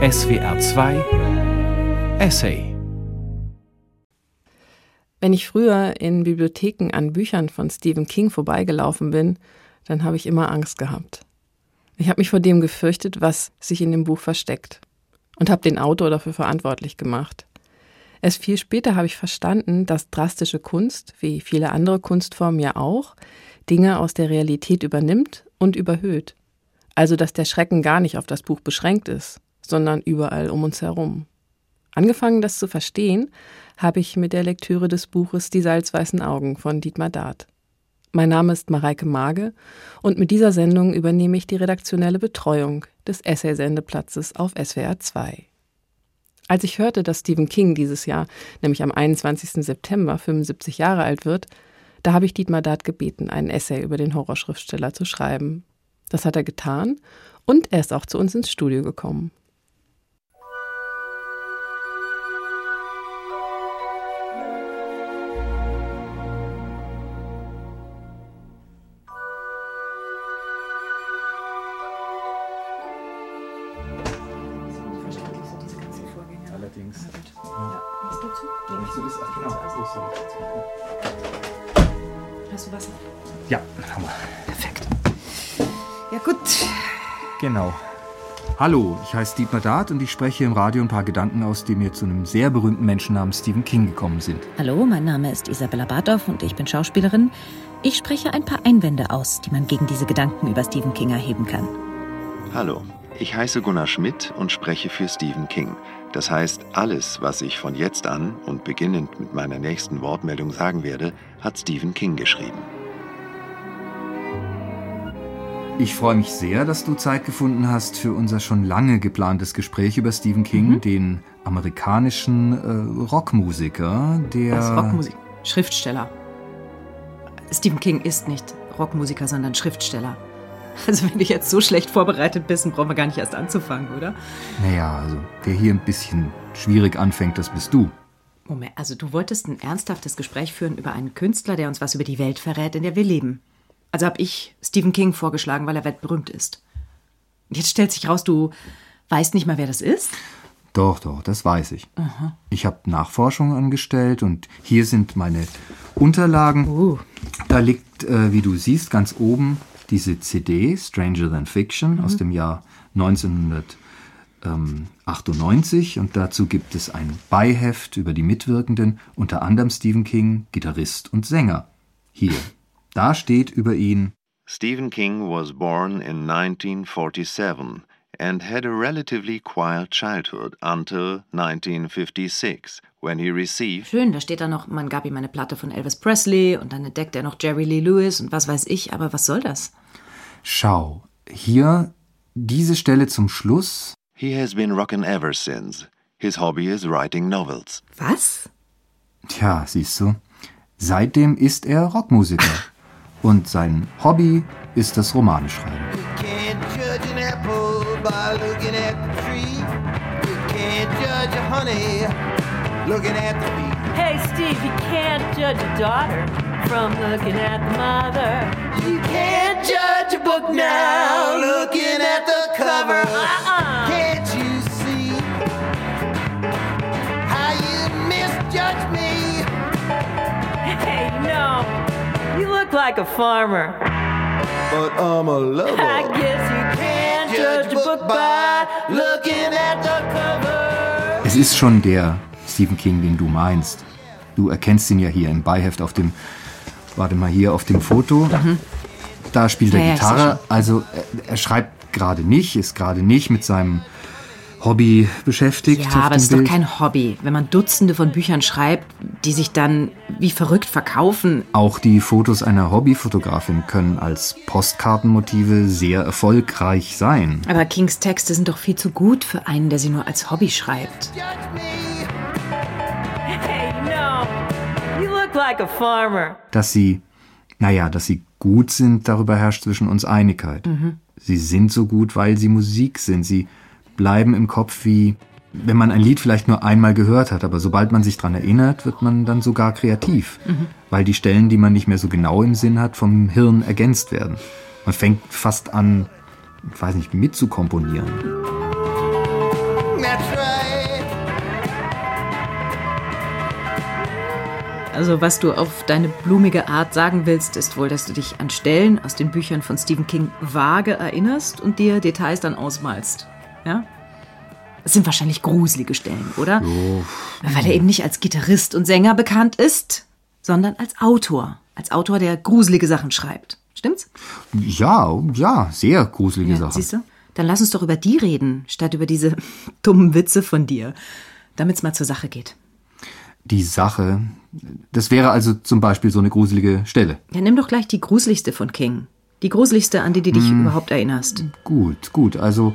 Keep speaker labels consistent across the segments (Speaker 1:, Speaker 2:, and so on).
Speaker 1: SWR 2 Essay
Speaker 2: Wenn ich früher in Bibliotheken an Büchern von Stephen King vorbeigelaufen bin, dann habe ich immer Angst gehabt. Ich habe mich vor dem gefürchtet, was sich in dem Buch versteckt und habe den Autor dafür verantwortlich gemacht. Erst viel später habe ich verstanden, dass drastische Kunst, wie viele andere Kunstformen ja auch, Dinge aus der Realität übernimmt und überhöht. Also dass der Schrecken gar nicht auf das Buch beschränkt ist, sondern überall um uns herum. Angefangen, das zu verstehen, habe ich mit der Lektüre des Buches Die salzweißen Augen von Dietmar Dart. Mein Name ist Mareike Mage und mit dieser Sendung übernehme ich die redaktionelle Betreuung des Essay-Sendeplatzes auf SWR 2. Als ich hörte, dass Stephen King dieses Jahr, nämlich am 21. September, 75 Jahre alt wird, da habe ich Dietmar Dart gebeten, einen Essay über den Horrorschriftsteller zu schreiben. Das hat er getan und er ist auch zu uns ins Studio gekommen.
Speaker 3: Genau. Hallo, ich heiße Dietmar Dart und ich spreche im Radio ein paar Gedanken aus, die mir zu einem sehr berühmten Menschen namens Stephen King gekommen sind.
Speaker 4: Hallo, mein Name ist Isabella Bartow und ich bin Schauspielerin. Ich spreche ein paar Einwände aus, die man gegen diese Gedanken über Stephen King erheben kann.
Speaker 5: Hallo, ich heiße Gunnar Schmidt und spreche für Stephen King. Das heißt, alles, was ich von jetzt an und beginnend mit meiner nächsten Wortmeldung sagen werde, hat Stephen King geschrieben.
Speaker 3: Ich freue mich sehr, dass du Zeit gefunden hast für unser schon lange geplantes Gespräch über Stephen King, mhm. den amerikanischen äh, Rockmusiker, der.
Speaker 4: Was Rockmusik? Schriftsteller. Stephen King ist nicht Rockmusiker, sondern Schriftsteller. Also wenn du jetzt so schlecht vorbereitet bist, dann brauchen wir gar nicht erst anzufangen, oder?
Speaker 3: Naja, also wer hier ein bisschen schwierig anfängt, das bist du.
Speaker 4: Moment, also du wolltest ein ernsthaftes Gespräch führen über einen Künstler, der uns was über die Welt verrät, in der wir leben. Also habe ich Stephen King vorgeschlagen, weil er weltberühmt ist. Jetzt stellt sich raus, du weißt nicht mal, wer das ist?
Speaker 3: Doch, doch, das weiß ich. Aha. Ich habe Nachforschungen angestellt und hier sind meine Unterlagen. Uh. Da liegt, äh, wie du siehst, ganz oben diese CD, Stranger Than Fiction, mhm. aus dem Jahr 1998. Und dazu gibt es ein Beiheft über die Mitwirkenden, unter anderem Stephen King, Gitarrist und Sänger. Hier, da steht über ihn
Speaker 5: Stephen King was born in 1947 and had a relatively quiet childhood until 1956, when he received.
Speaker 4: Schön, da steht da noch, man gab ihm eine Platte von Elvis Presley und dann entdeckt er noch Jerry Lee Lewis und was weiß ich, aber was soll das?
Speaker 3: Schau, hier diese Stelle zum Schluss.
Speaker 5: He has been rockin' ever since. His hobby is writing novels.
Speaker 4: Was?
Speaker 3: Tja, siehst du. Seitdem ist er Rockmusiker. Und sein Hobby ist das Romaneschreiben.
Speaker 6: Hey Steve, you can't judge a daughter from looking at the mother. You can't judge a book now looking at the cover. Look like a farmer. But I'm a lover. I guess you can't judge a book by looking at the cover.
Speaker 3: Es ist schon der Stephen King, den du meinst. Du erkennst ihn ja hier im Beiheft auf dem, warte mal hier auf dem Foto. Mhm. Da spielt er ja, Gitarre. Also er, er schreibt gerade nicht, ist gerade nicht mit seinem Hobby beschäftigt.
Speaker 4: Ja, aber es ist Bild. doch kein Hobby, wenn man Dutzende von Büchern schreibt, die sich dann wie verrückt verkaufen.
Speaker 3: Auch die Fotos einer Hobbyfotografin können als Postkartenmotive sehr erfolgreich sein.
Speaker 4: Aber Kings Texte sind doch viel zu gut für einen, der sie nur als Hobby schreibt.
Speaker 6: Hey, no. You look like a farmer.
Speaker 3: Dass sie, naja, dass sie gut sind, darüber herrscht zwischen uns Einigkeit. Mhm. Sie sind so gut, weil sie Musik sind. Sie bleiben im Kopf wie, wenn man ein Lied vielleicht nur einmal gehört hat, aber sobald man sich daran erinnert, wird man dann sogar kreativ, mhm. weil die Stellen, die man nicht mehr so genau im Sinn hat, vom Hirn ergänzt werden. Man fängt fast an, ich weiß nicht, mitzukomponieren.
Speaker 6: That's right.
Speaker 4: Also was du auf deine blumige Art sagen willst, ist wohl, dass du dich an Stellen aus den Büchern von Stephen King vage erinnerst und dir Details dann ausmalst. Ja? Das sind wahrscheinlich gruselige Stellen, oder?
Speaker 3: So.
Speaker 4: Weil er eben nicht als Gitarrist und Sänger bekannt ist, sondern als Autor. Als Autor, der gruselige Sachen schreibt. Stimmt's?
Speaker 3: Ja, ja, sehr gruselige Sachen.
Speaker 4: Siehst du? Dann lass uns doch über die reden, statt über diese dummen Witze von dir. Damit's mal zur Sache geht.
Speaker 3: Die Sache, das wäre also zum Beispiel so eine gruselige Stelle.
Speaker 4: Ja, nimm doch gleich die gruseligste von King. Die gruseligste, an die du dich überhaupt erinnerst.
Speaker 3: Gut, gut, also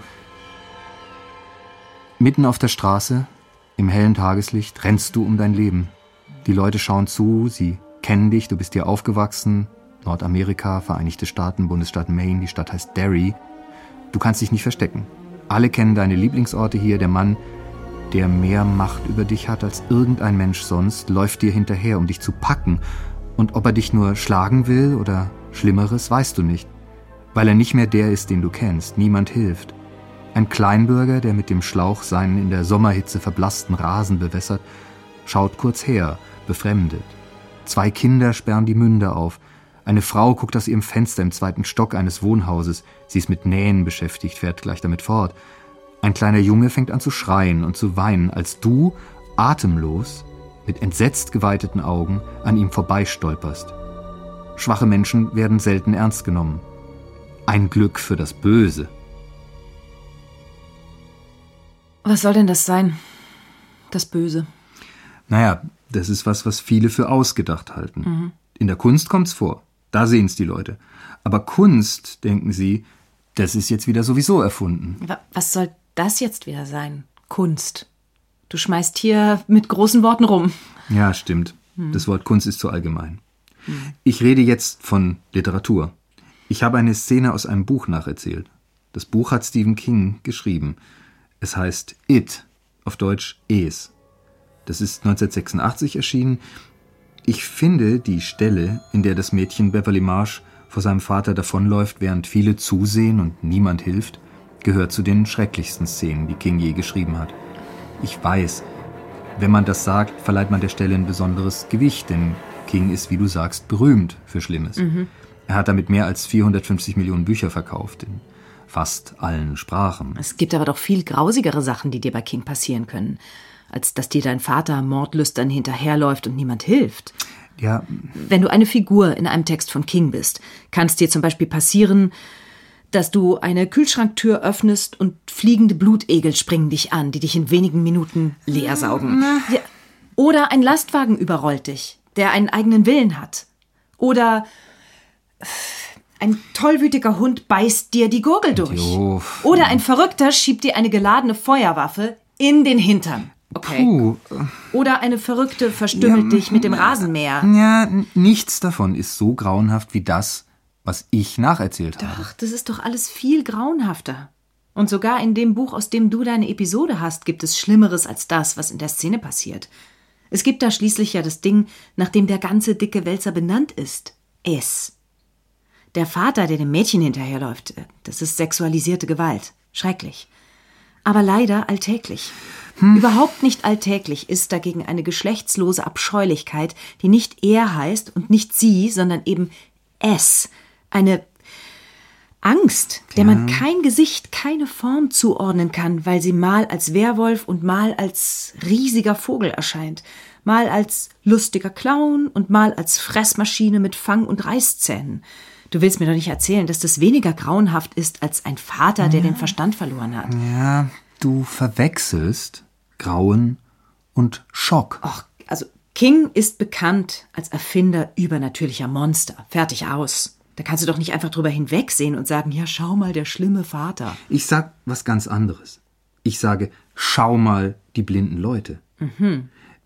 Speaker 3: mitten auf der Straße, im hellen Tageslicht, rennst du um dein Leben. Die Leute schauen zu, sie kennen dich, du bist hier aufgewachsen. Nordamerika, Vereinigte Staaten, Bundesstaat Maine, die Stadt heißt Derry. Du kannst dich nicht verstecken. Alle kennen deine Lieblingsorte hier. Der Mann, der mehr Macht über dich hat als irgendein Mensch sonst, läuft dir hinterher, um dich zu packen. Und ob er dich nur schlagen will oder Schlimmeres, weißt du nicht. Weil er nicht mehr der ist, den du kennst. Niemand hilft. Ein Kleinbürger, der mit dem Schlauch seinen in der Sommerhitze verblassten Rasen bewässert, schaut kurz her, befremdet. Zwei Kinder sperren die Münder auf. Eine Frau guckt aus ihrem Fenster im zweiten Stock eines Wohnhauses. Sie ist mit Nähen beschäftigt, fährt gleich damit fort. Ein kleiner Junge fängt an zu schreien und zu weinen, als du, atemlos, mit entsetzt geweiteten Augen, an ihm vorbeistolperst. Schwache Menschen werden selten ernst genommen. Ein Glück für das Böse.
Speaker 4: Was soll denn das sein? Das Böse.
Speaker 3: Naja, das ist was, was viele für ausgedacht halten. In der Kunst kommt's vor. Da sehen's die Leute. Aber Kunst, denken sie, das ist jetzt wieder sowieso erfunden.
Speaker 4: Wa- Was soll das jetzt wieder sein? Kunst. Du schmeißt hier mit großen Worten rum.
Speaker 3: Ja, stimmt. Das Wort Kunst ist zu allgemein. Ich rede jetzt von Literatur. Ich habe eine Szene aus einem Buch nacherzählt. Das Buch hat Stephen King geschrieben. Es heißt It, auf Deutsch Es. Das ist 1986 erschienen. Ich finde die Stelle, in der das Mädchen Beverly Marsh vor seinem Vater davonläuft, während viele zusehen und niemand hilft, gehört zu den schrecklichsten Szenen, die King je geschrieben hat. Ich weiß, wenn man das sagt, verleiht man der Stelle ein besonderes Gewicht, denn King ist, wie du sagst, berühmt für Schlimmes. Er hat damit mehr als 450 Millionen Bücher verkauft, in fast allen Sprachen.
Speaker 4: Es gibt aber doch viel grausigere Sachen, die dir bei King passieren können, als dass dir dein Vater mordlüstern hinterherläuft und niemand hilft.
Speaker 3: Ja,
Speaker 4: Wenn du eine Figur in einem Text von King bist, kann es dir zum Beispiel passieren, dass du eine Kühlschranktür öffnest und fliegende Blutegel springen dich an, die dich in wenigen Minuten leer saugen. Ja. Oder ein Lastwagen überrollt dich, der einen eigenen Willen hat. Oder ein tollwütiger Hund beißt dir die Gurgel durch.
Speaker 3: Jo.
Speaker 4: Oder ein Verrückter schiebt dir eine geladene Feuerwaffe in den Hintern. Okay.
Speaker 3: puh,
Speaker 4: Oder eine Verrückte verstümmelt dich mit dem Rasenmäher.
Speaker 3: ja, nichts davon ist so grauenhaft wie das, was ich nacherzählt habe.
Speaker 4: Ach, das ist doch alles viel grauenhafter. Und sogar in dem Buch, aus dem du deine Episode hast, gibt es Schlimmeres als das, was in der Szene passiert. Es gibt da schließlich ja das Ding, nach dem der ganze dicke Wälzer benannt ist. Es. Der Vater, der dem Mädchen hinterherläuft, äh, das ist sexualisierte Gewalt. Schrecklich. Aber leider alltäglich. Überhaupt nicht alltäglich ist dagegen eine geschlechtslose Abscheulichkeit, die nicht er heißt und nicht sie, sondern eben es. Eine Angst, der man kein Gesicht, keine Form zuordnen kann, weil sie mal als Werwolf und mal als riesiger Vogel erscheint, mal als lustiger Clown und mal als Fressmaschine mit Fang- und Reißzähnen. Du willst mir doch nicht erzählen, dass das weniger grauenhaft ist als ein Vater, der den Verstand verloren hat.
Speaker 3: Ja, du verwechselst Grauen und Schock.
Speaker 4: Och, also King ist bekannt als Erfinder übernatürlicher Monster. Fertig aus. Da kannst du doch nicht einfach drüber hinwegsehen und sagen, ja, schau mal, der schlimme Vater.
Speaker 3: Ich sag was ganz anderes. Ich sage, schau mal die blinden Leute.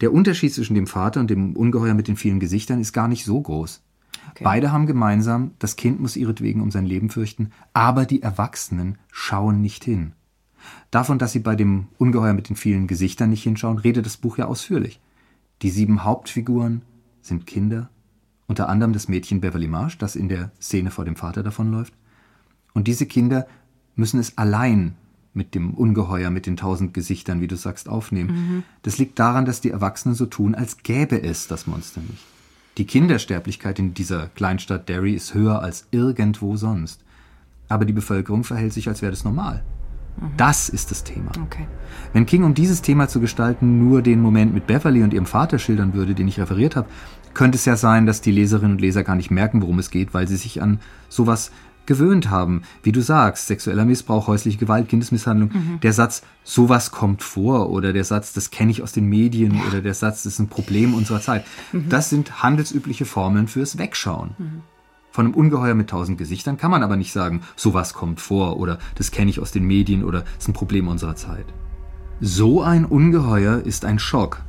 Speaker 3: Der Unterschied zwischen dem Vater und dem Ungeheuer mit den vielen Gesichtern ist gar nicht so groß. Beide haben gemeinsam, das Kind muss ihretwegen um sein Leben fürchten, aber die Erwachsenen schauen nicht hin. Davon, dass sie bei dem Ungeheuer mit den vielen Gesichtern nicht hinschauen, redet das Buch ja ausführlich. Die sieben Hauptfiguren sind Kinder, unter anderem das Mädchen Beverly Marsh, das in der Szene vor dem Vater davonläuft. Und diese Kinder müssen es allein mit dem Ungeheuer, mit den tausend Gesichtern, wie du sagst, aufnehmen. Mhm. Das liegt daran, dass die Erwachsenen so tun, als gäbe es das Monster nicht. Die Kindersterblichkeit in dieser Kleinstadt Derry ist höher als irgendwo sonst. Aber die Bevölkerung verhält sich, als wäre das normal. Mhm. Das ist das Thema. Okay. Wenn King, um dieses Thema zu gestalten, nur den Moment mit Beverly und ihrem Vater schildern würde, den ich referiert habe, könnte es ja sein, dass die Leserinnen und Leser gar nicht merken, worum es geht, weil sie sich an sowas gewöhnt haben. Wie du sagst, sexueller Missbrauch, häusliche Gewalt, Kindesmisshandlung. Mhm. Der Satz, sowas kommt vor oder der Satz, das kenne ich aus den Medien ja. oder der Satz, das ist ein Problem unserer Zeit. Mhm. Das sind handelsübliche Formeln fürs Wegschauen. Mhm. Von einem Ungeheuer mit tausend Gesichtern kann man aber nicht sagen, sowas kommt vor oder das kenne ich aus den Medien oder das ist ein Problem unserer Zeit. So ein Ungeheuer ist ein Schock.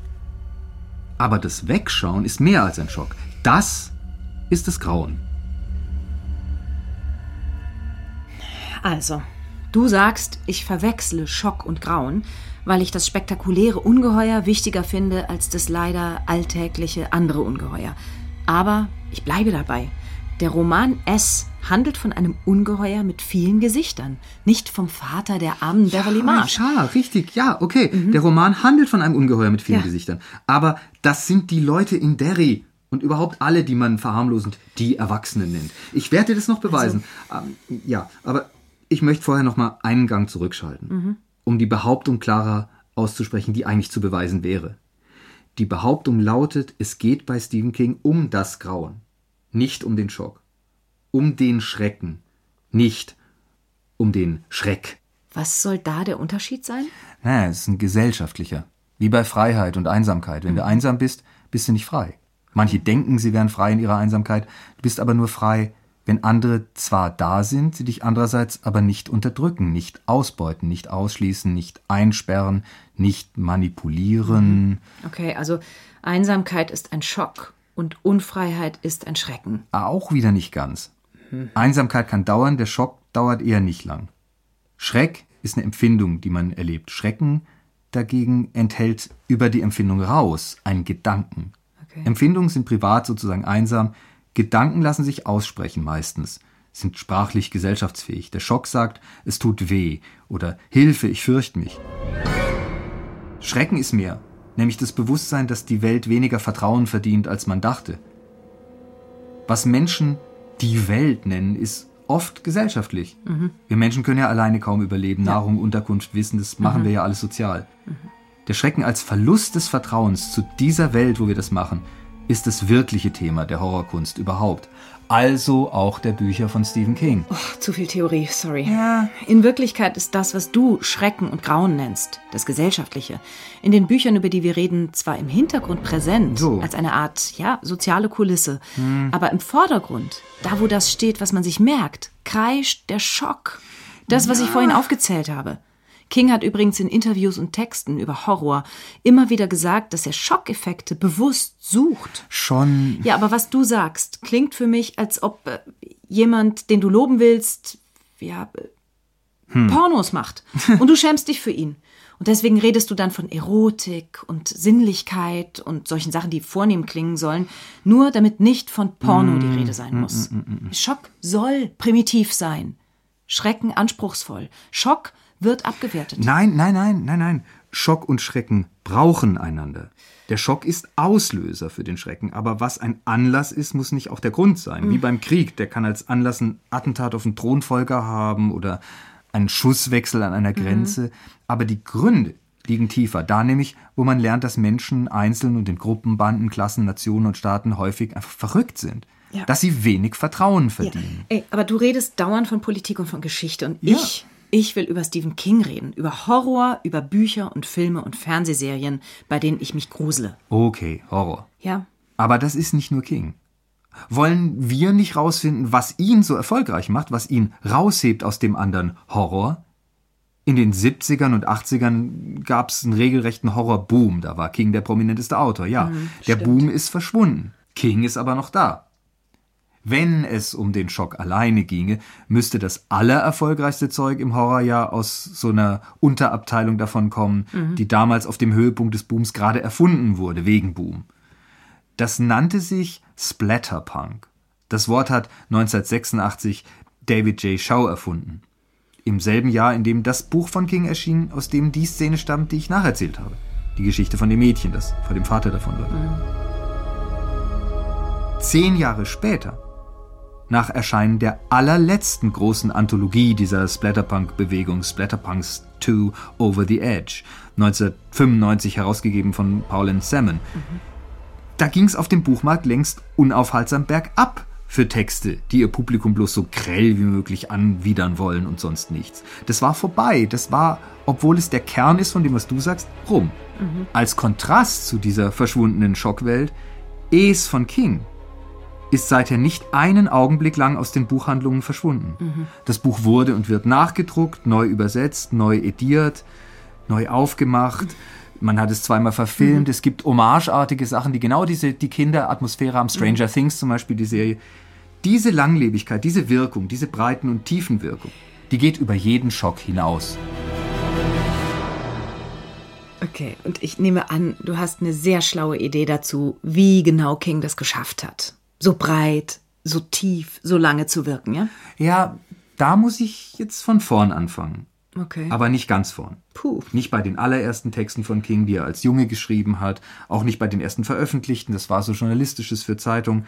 Speaker 3: Aber das Wegschauen ist mehr als ein Schock. Das ist das Grauen.
Speaker 4: Also, du sagst, ich verwechsle Schock und Grauen, weil ich das spektakuläre Ungeheuer wichtiger finde als das leider alltägliche andere Ungeheuer. Aber ich bleibe dabei. Der Roman S handelt von einem Ungeheuer mit vielen Gesichtern, nicht vom Vater der armen Beverly Marsh.
Speaker 3: Ja, richtig, ja, okay. Mhm. Der Roman handelt von einem Ungeheuer mit vielen ja. Gesichtern. Aber das sind die Leute in Derry und überhaupt alle, die man verharmlosend die Erwachsenen nennt. Ich werde dir das noch beweisen. Also. Ähm, ja, aber ich möchte vorher noch mal einen Gang zurückschalten, mhm. um die Behauptung klarer auszusprechen, die eigentlich zu beweisen wäre. Die Behauptung lautet, es geht bei Stephen King um das Grauen, nicht um den Schock, um den Schrecken, nicht um den Schreck.
Speaker 4: Was soll da der Unterschied sein?
Speaker 3: Naja, es ist ein gesellschaftlicher. Wie bei Freiheit und Einsamkeit. Wenn mhm. du einsam bist, bist du nicht frei. Manche denken, sie wären frei in ihrer Einsamkeit, du bist aber nur frei, wenn andere zwar da sind, sie dich andererseits aber nicht unterdrücken, nicht ausbeuten, nicht ausschließen, nicht einsperren, nicht manipulieren. Mhm.
Speaker 4: Okay, also Einsamkeit ist ein Schock und Unfreiheit ist ein Schrecken.
Speaker 3: Auch wieder nicht ganz. Mhm. Einsamkeit kann dauern, der Schock dauert eher nicht lang. Schreck ist eine Empfindung, die man erlebt. Schrecken dagegen enthält über die Empfindung raus einen Gedanken. Okay. Empfindungen sind privat sozusagen einsam, Gedanken lassen sich aussprechen meistens, sind sprachlich gesellschaftsfähig. Der Schock sagt, es tut weh oder Hilfe, ich fürchte mich. Schrecken ist mehr, nämlich das Bewusstsein, dass die Welt weniger Vertrauen verdient, als man dachte. Was Menschen die Welt nennen, ist oft gesellschaftlich. Mhm. Wir Menschen können ja alleine kaum überleben, ja. Nahrung, Unterkunft, Wissen, das machen mhm. wir ja alles sozial. Mhm. Der Schrecken als Verlust des Vertrauens zu dieser Welt, wo wir das machen, ist das wirkliche Thema der Horrorkunst überhaupt. Also auch der Bücher von Stephen King.
Speaker 4: Oh, zu viel Theorie, sorry. Ja. In Wirklichkeit ist das, was du Schrecken und Grauen nennst, das Gesellschaftliche, in den Büchern, über die wir reden, zwar im Hintergrund präsent, so. als eine Art, ja, soziale Kulisse, hm. aber im Vordergrund, da wo das steht, was man sich merkt, kreischt der Schock. Das, was ja. ich vorhin aufgezählt habe. King hat übrigens in Interviews und Texten über Horror immer wieder gesagt, dass er Schockeffekte bewusst sucht.
Speaker 3: Schon.
Speaker 4: Ja, aber was du sagst, klingt für mich, als ob äh, jemand, den du loben willst, ja, äh, hm. Pornos macht. Und du schämst dich für ihn. Und deswegen redest du dann von Erotik und Sinnlichkeit und solchen Sachen, die vornehm klingen sollen, nur damit nicht von Porno die Rede sein mm, muss. Mm, Schock soll primitiv sein. Schrecken anspruchsvoll. Schock wird abgewertet.
Speaker 3: Nein, nein, nein, nein, nein. Schock und Schrecken brauchen einander. Der Schock ist Auslöser für den Schrecken, aber was ein Anlass ist, muss nicht auch der Grund sein. Mhm. Wie beim Krieg, der kann als Anlass ein Attentat auf einen Thronfolger haben oder einen Schusswechsel an einer mhm. Grenze. Mhm. Aber die Gründe liegen tiefer. Da nämlich, wo man lernt, dass Menschen einzeln und in Gruppen, Banden, Klassen, Nationen und Staaten häufig einfach verrückt sind. Ja. Dass sie wenig Vertrauen verdienen.
Speaker 4: Ja. Ey, aber du redest dauernd von Politik und von Geschichte und ja. ich ich will über Stephen King reden, über Horror, über Bücher und Filme und Fernsehserien, bei denen ich mich grusele.
Speaker 3: Okay, Horror.
Speaker 4: Ja.
Speaker 3: Aber das ist nicht nur King. Wollen wir nicht rausfinden, was ihn so erfolgreich macht, was ihn raushebt aus dem anderen Horror? In den 70ern und 80ern gab es einen regelrechten Horrorboom. Da war King der prominenteste Autor, ja. Mhm, der Boom ist verschwunden. King ist aber noch da. Wenn es um den Schock alleine ginge, müsste das allererfolgreichste Zeug im Horrorjahr aus so einer Unterabteilung davon kommen, mhm. die damals auf dem Höhepunkt des Booms gerade erfunden wurde, wegen Boom. Das nannte sich Splatterpunk. Das Wort hat 1986 David J. Shaw erfunden. im selben Jahr, in dem das Buch von King erschien, aus dem die Szene stammt, die ich nacherzählt habe. Die Geschichte von dem Mädchen, das vor dem Vater davonläuft. Mhm. Zehn Jahre später, nach Erscheinen der allerletzten großen Anthologie dieser Splatterpunk-Bewegung, Splatterpunks 2 Over the Edge, 1995 herausgegeben von Paul and Salmon, mhm. da ging es auf dem Buchmarkt längst unaufhaltsam bergab für Texte, die ihr Publikum bloß so grell wie möglich anwidern wollen und sonst nichts. Das war vorbei. Das war, obwohl es der Kern ist von dem, was du sagst, rum. Mhm. Als Kontrast zu dieser verschwundenen Schockwelt, Es von King ist seither nicht einen Augenblick lang aus den Buchhandlungen verschwunden. Mhm. Das Buch wurde und wird nachgedruckt, neu übersetzt, neu ediert, neu aufgemacht. Mhm man hat es zweimal verfilmt. Mhm. Es gibt hommageartige Sachen, die genau diese die Kinderatmosphäre haben. Stranger mhm. Things zum Beispiel, die Serie. Diese Langlebigkeit, diese Wirkung, diese Breiten- und Tiefenwirkung, die geht über jeden Schock hinaus.
Speaker 4: Okay, und ich nehme an, du hast eine sehr schlaue Idee dazu, wie genau King das geschafft hat. So breit, so tief, so lange zu wirken, ja?
Speaker 3: Ja, da muss ich jetzt von vorn anfangen.
Speaker 4: Okay.
Speaker 3: Aber nicht ganz vorn.
Speaker 4: Puh.
Speaker 3: Nicht bei den allerersten Texten von King, die er als Junge geschrieben hat, auch nicht bei den ersten veröffentlichten, das war so journalistisches für Zeitungen.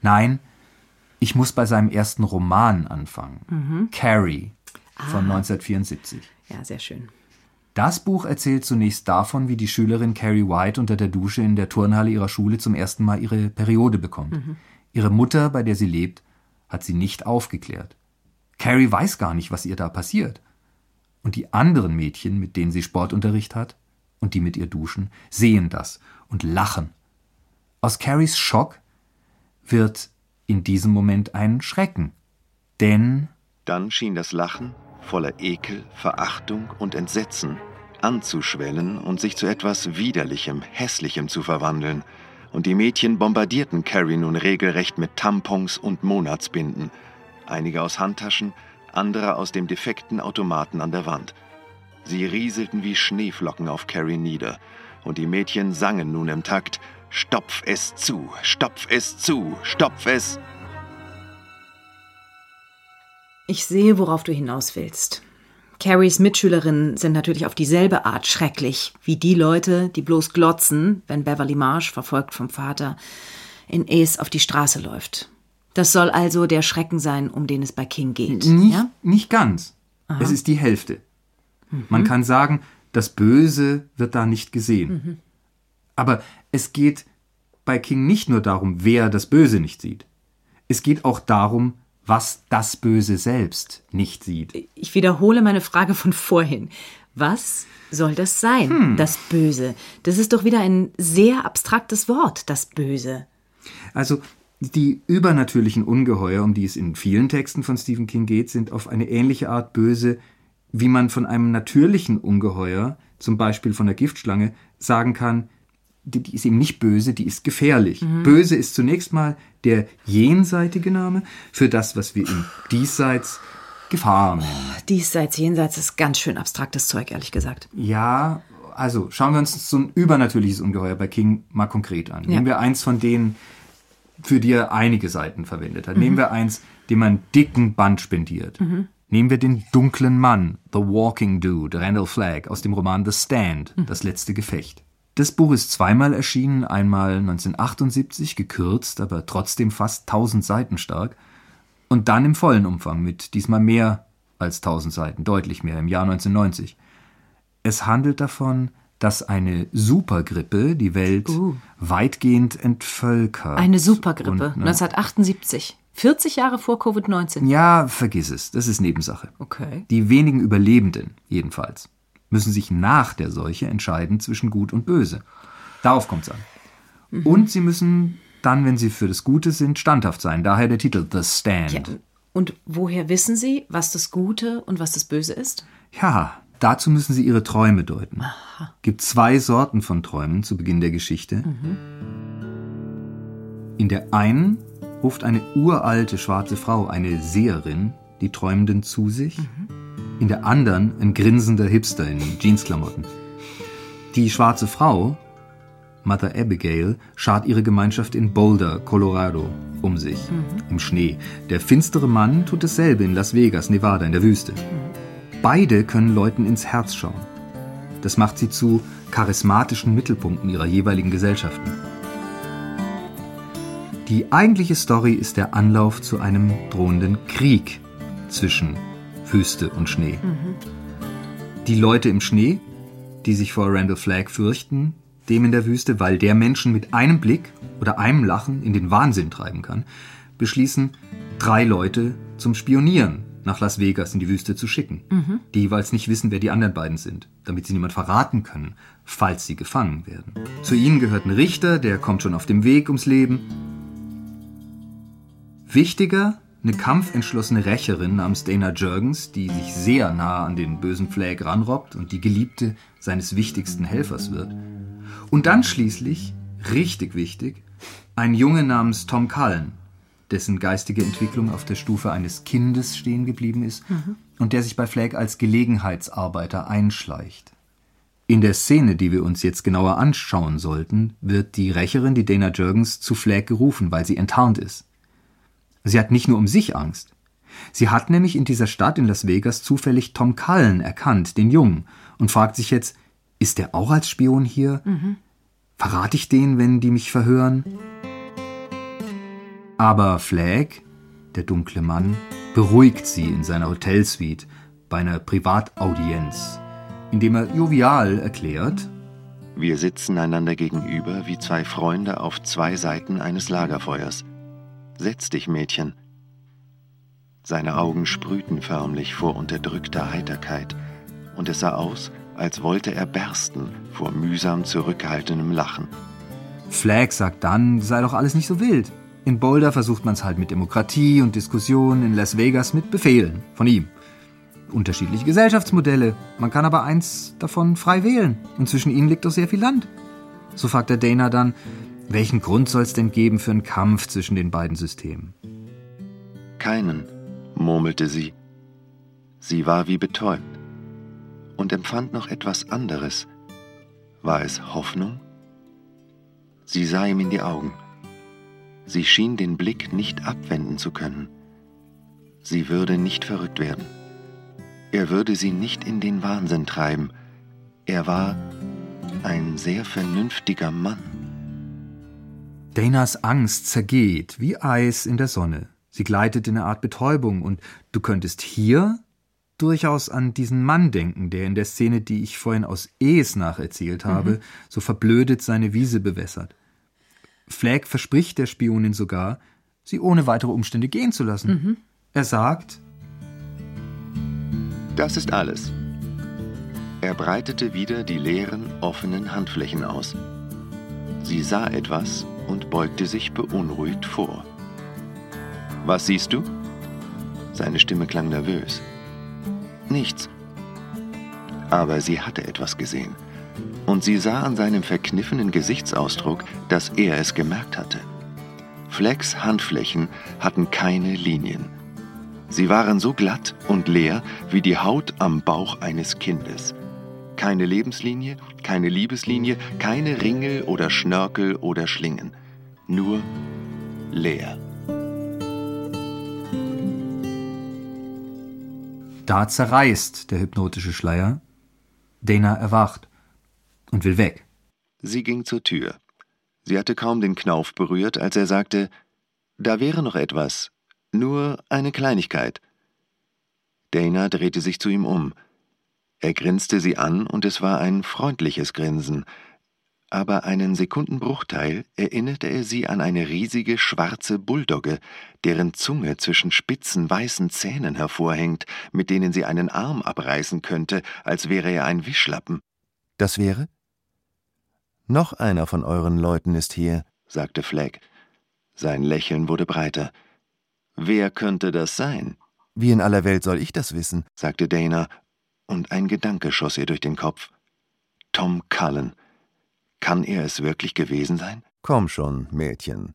Speaker 3: Nein, ich muss bei seinem ersten Roman anfangen. Mhm. Carrie von ah. 1974.
Speaker 4: Ja, sehr schön.
Speaker 3: Das Buch erzählt zunächst davon, wie die Schülerin Carrie White unter der Dusche in der Turnhalle ihrer Schule zum ersten Mal ihre Periode bekommt. Mhm. Ihre Mutter, bei der sie lebt, hat sie nicht aufgeklärt. Carrie weiß gar nicht, was ihr da passiert. Und die anderen Mädchen, mit denen sie Sportunterricht hat und die mit ihr duschen, sehen das und lachen. Aus Carries Schock wird in diesem Moment ein Schrecken. Denn
Speaker 5: dann schien das Lachen, voller Ekel, Verachtung und Entsetzen, anzuschwellen und sich zu etwas Widerlichem, Hässlichem zu verwandeln, und die Mädchen bombardierten Carrie nun regelrecht mit Tampons und Monatsbinden, einige aus Handtaschen, andere aus dem defekten Automaten an der Wand. Sie rieselten wie Schneeflocken auf Carrie nieder, und die Mädchen sangen nun im Takt Stopf es zu, stopf es zu, stopf es.
Speaker 4: Ich sehe, worauf du hinaus willst. Carries Mitschülerinnen sind natürlich auf dieselbe Art schrecklich wie die Leute, die bloß glotzen, wenn Beverly Marsh, verfolgt vom Vater, in Ace auf die Straße läuft. Das soll also der Schrecken sein, um den es bei King geht.
Speaker 3: Nicht, ja? nicht ganz. Aha. Es ist die Hälfte. Mhm. Man kann sagen, das Böse wird da nicht gesehen. Mhm. Aber es geht bei King nicht nur darum, wer das Böse nicht sieht. Es geht auch darum, was das Böse selbst nicht sieht.
Speaker 4: Ich wiederhole meine Frage von vorhin. Was soll das sein, hm. das Böse? Das ist doch wieder ein sehr abstraktes Wort, das Böse.
Speaker 3: Also die übernatürlichen Ungeheuer, um die es in vielen Texten von Stephen King geht, sind auf eine ähnliche Art böse, wie man von einem natürlichen Ungeheuer, zum Beispiel von der Giftschlange, sagen kann, die, die ist eben nicht böse, die ist gefährlich. Mhm. Böse ist zunächst mal der jenseitige Name für das, was wir im Diesseits Gefahr nennen.
Speaker 4: Diesseits, jenseits ist ganz schön abstraktes Zeug, ehrlich gesagt.
Speaker 3: Ja, also schauen wir uns so ein übernatürliches Ungeheuer bei King mal konkret an. Ja. Nehmen wir eins von denen, für die er einige Seiten verwendet hat. Mhm. Nehmen wir eins, dem man dicken Band spendiert. Mhm. Nehmen wir den dunklen Mann, The Walking Dude, Randall Flagg, aus dem Roman The Stand, mhm. Das letzte Gefecht. Das Buch ist zweimal erschienen, einmal 1978, gekürzt, aber trotzdem fast 1000 Seiten stark, und dann im vollen Umfang mit diesmal mehr als 1000 Seiten, deutlich mehr, im Jahr 1990. Es handelt davon, dass eine Supergrippe die Welt uh. weitgehend entvölkert.
Speaker 4: Eine Supergrippe, und, ne, 1978. 40 Jahre vor Covid-19.
Speaker 3: Ja, vergiss es. Das ist Nebensache.
Speaker 4: Okay.
Speaker 3: Die wenigen Überlebenden, jedenfalls, müssen sich nach der Seuche entscheiden zwischen Gut und Böse. Darauf kommt es an. Mhm. Und sie müssen dann, wenn sie für das Gute sind, standhaft sein. Daher der Titel The Stand. Ja.
Speaker 4: Und woher wissen Sie, was das Gute und was das Böse ist?
Speaker 3: Ja, Dazu müssen sie ihre Träume deuten. Aha. Gibt zwei Sorten von Träumen zu Beginn der Geschichte. Mhm. In der einen ruft eine uralte schwarze Frau, eine Seherin, die Träumenden zu sich. Mhm. In der anderen ein grinsender Hipster in Jeansklamotten. Die schwarze Frau, Mother Abigail, schart ihre Gemeinschaft in Boulder, Colorado, um sich, mhm. im Schnee. Der finstere Mann tut dasselbe in Las Vegas, Nevada, in der Wüste. Mhm. Beide können Leuten ins Herz schauen. Das macht sie zu charismatischen Mittelpunkten ihrer jeweiligen Gesellschaften. Die eigentliche Story ist der Anlauf zu einem drohenden Krieg zwischen Wüste und Schnee. Mhm. Die Leute im Schnee, die sich vor Randall Flagg fürchten, dem in der Wüste, weil der Menschen mit einem Blick oder einem Lachen in den Wahnsinn treiben kann, beschließen, drei Leute zum Spionieren nach Las Vegas in die Wüste zu schicken, mhm. die jeweils nicht wissen, wer die anderen beiden sind, damit sie niemand verraten können, falls sie gefangen werden. Zu ihnen gehört ein Richter, der kommt schon auf dem Weg ums Leben. Wichtiger, eine kampfentschlossene Rächerin namens Dana Jurgens, die sich sehr nah an den bösen Flag ranrobbt und die Geliebte seines wichtigsten Helfers wird. Und dann schließlich, richtig wichtig, ein Junge namens Tom Cullen, dessen geistige Entwicklung auf der Stufe eines Kindes stehen geblieben ist mhm. und der sich bei Flagg als Gelegenheitsarbeiter einschleicht. In der Szene, die wir uns jetzt genauer anschauen sollten, wird die Rächerin, die Dana Jurgens, zu Flagg gerufen, weil sie enttarnt ist. Sie hat nicht nur um sich Angst. Sie hat nämlich in dieser Stadt in Las Vegas zufällig Tom Cullen erkannt, den Jungen, und fragt sich jetzt, ist der auch als Spion hier? Mhm. Verrate ich den, wenn die mich verhören? Aber Flagg, der dunkle Mann, beruhigt sie in seiner Hotelsuite bei einer Privataudienz, indem er jovial erklärt,
Speaker 5: wir sitzen einander gegenüber wie zwei Freunde auf zwei Seiten eines Lagerfeuers. Setz dich, Mädchen. Seine Augen sprühten förmlich vor unterdrückter Heiterkeit, und es sah aus, als wollte er bersten vor mühsam zurückgehaltenem Lachen.
Speaker 3: Flagg sagt dann, sei doch alles nicht so wild. In Boulder versucht man es halt mit Demokratie und Diskussion, in Las Vegas mit Befehlen von ihm. Unterschiedliche Gesellschaftsmodelle, man kann aber eins davon frei wählen und zwischen ihnen liegt doch sehr viel Land. So fragt der Dana dann, welchen Grund soll es denn geben für einen Kampf zwischen den beiden Systemen?
Speaker 5: Keinen, murmelte sie. Sie war wie betäubt und empfand noch etwas anderes. War es Hoffnung? Sie sah ihm in die Augen. Sie schien den Blick nicht abwenden zu können. Sie würde nicht verrückt werden. Er würde sie nicht in den Wahnsinn treiben. Er war ein sehr vernünftiger Mann.
Speaker 3: Danas Angst zergeht wie Eis in der Sonne. Sie gleitet in eine Art Betäubung und du könntest hier durchaus an diesen Mann denken, der in der Szene, die ich vorhin aus Es nacherzählt habe, mhm. so verblödet seine Wiese bewässert. Flagg verspricht der Spionin sogar, sie ohne weitere Umstände gehen zu lassen. Mhm. Er sagt,
Speaker 5: das ist alles. Er breitete wieder die leeren, offenen Handflächen aus. Sie sah etwas und beugte sich beunruhigt vor. Was siehst du? Seine Stimme klang nervös. Nichts. Aber sie hatte etwas gesehen und sie sah an seinem verkniffenen Gesichtsausdruck, dass er es gemerkt hatte. Flecks Handflächen hatten keine Linien. Sie waren so glatt und leer wie die Haut am Bauch eines Kindes. Keine Lebenslinie, keine Liebeslinie, keine Ringel oder Schnörkel oder Schlingen. Nur leer.
Speaker 3: Da zerreißt der hypnotische Schleier. Dana erwacht und will weg.
Speaker 5: Sie ging zur Tür. Sie hatte kaum den Knauf berührt, als er sagte, da wäre noch etwas, nur eine Kleinigkeit. Dana drehte sich zu ihm um. Er grinste sie an, und es war ein freundliches Grinsen, aber einen Sekundenbruchteil erinnerte er sie an eine riesige schwarze Bulldogge, deren Zunge zwischen spitzen weißen Zähnen hervorhängt, mit denen sie einen Arm abreißen könnte, als wäre er ein Wischlappen.
Speaker 7: Das wäre? Noch einer von euren Leuten ist hier,
Speaker 5: sagte Flagg. Sein Lächeln wurde breiter. Wer könnte das sein?
Speaker 7: Wie in aller Welt soll ich das wissen?
Speaker 5: sagte Dana, und ein Gedanke schoss ihr durch den Kopf. Tom Cullen. Kann er es wirklich gewesen sein?
Speaker 7: Komm schon, Mädchen.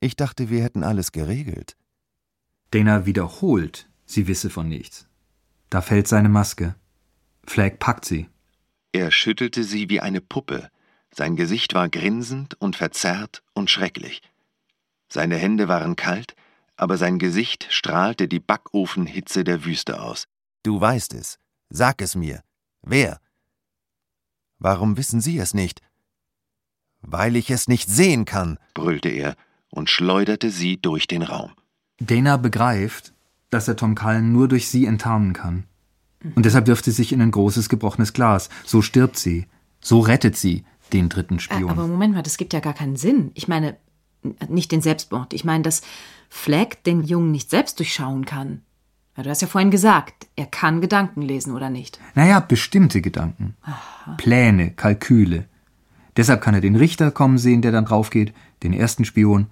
Speaker 7: Ich dachte, wir hätten alles geregelt.
Speaker 3: Dana wiederholt, sie wisse von nichts. Da fällt seine Maske. Flagg packt sie.
Speaker 5: Er schüttelte sie wie eine Puppe, sein Gesicht war grinsend und verzerrt und schrecklich. Seine Hände waren kalt, aber sein Gesicht strahlte die Backofenhitze der Wüste aus.
Speaker 7: Du weißt es. Sag es mir. Wer? Warum wissen Sie es nicht? Weil ich es nicht sehen kann,
Speaker 5: brüllte er und schleuderte sie durch den Raum.
Speaker 3: Dana begreift, dass er Tom Cullen nur durch sie enttarnen kann. Und deshalb wirft sie sich in ein großes gebrochenes Glas. So stirbt sie. So rettet sie den dritten Spion.
Speaker 4: Aber Moment mal, das gibt ja gar keinen Sinn. Ich meine, nicht den Selbstmord. Ich meine, dass Fleck den Jungen nicht selbst durchschauen kann. Ja, du hast ja vorhin gesagt, er kann Gedanken lesen, oder nicht?
Speaker 3: Naja, bestimmte Gedanken. Aha. Pläne, Kalküle. Deshalb kann er den Richter kommen sehen, der dann draufgeht, den ersten Spion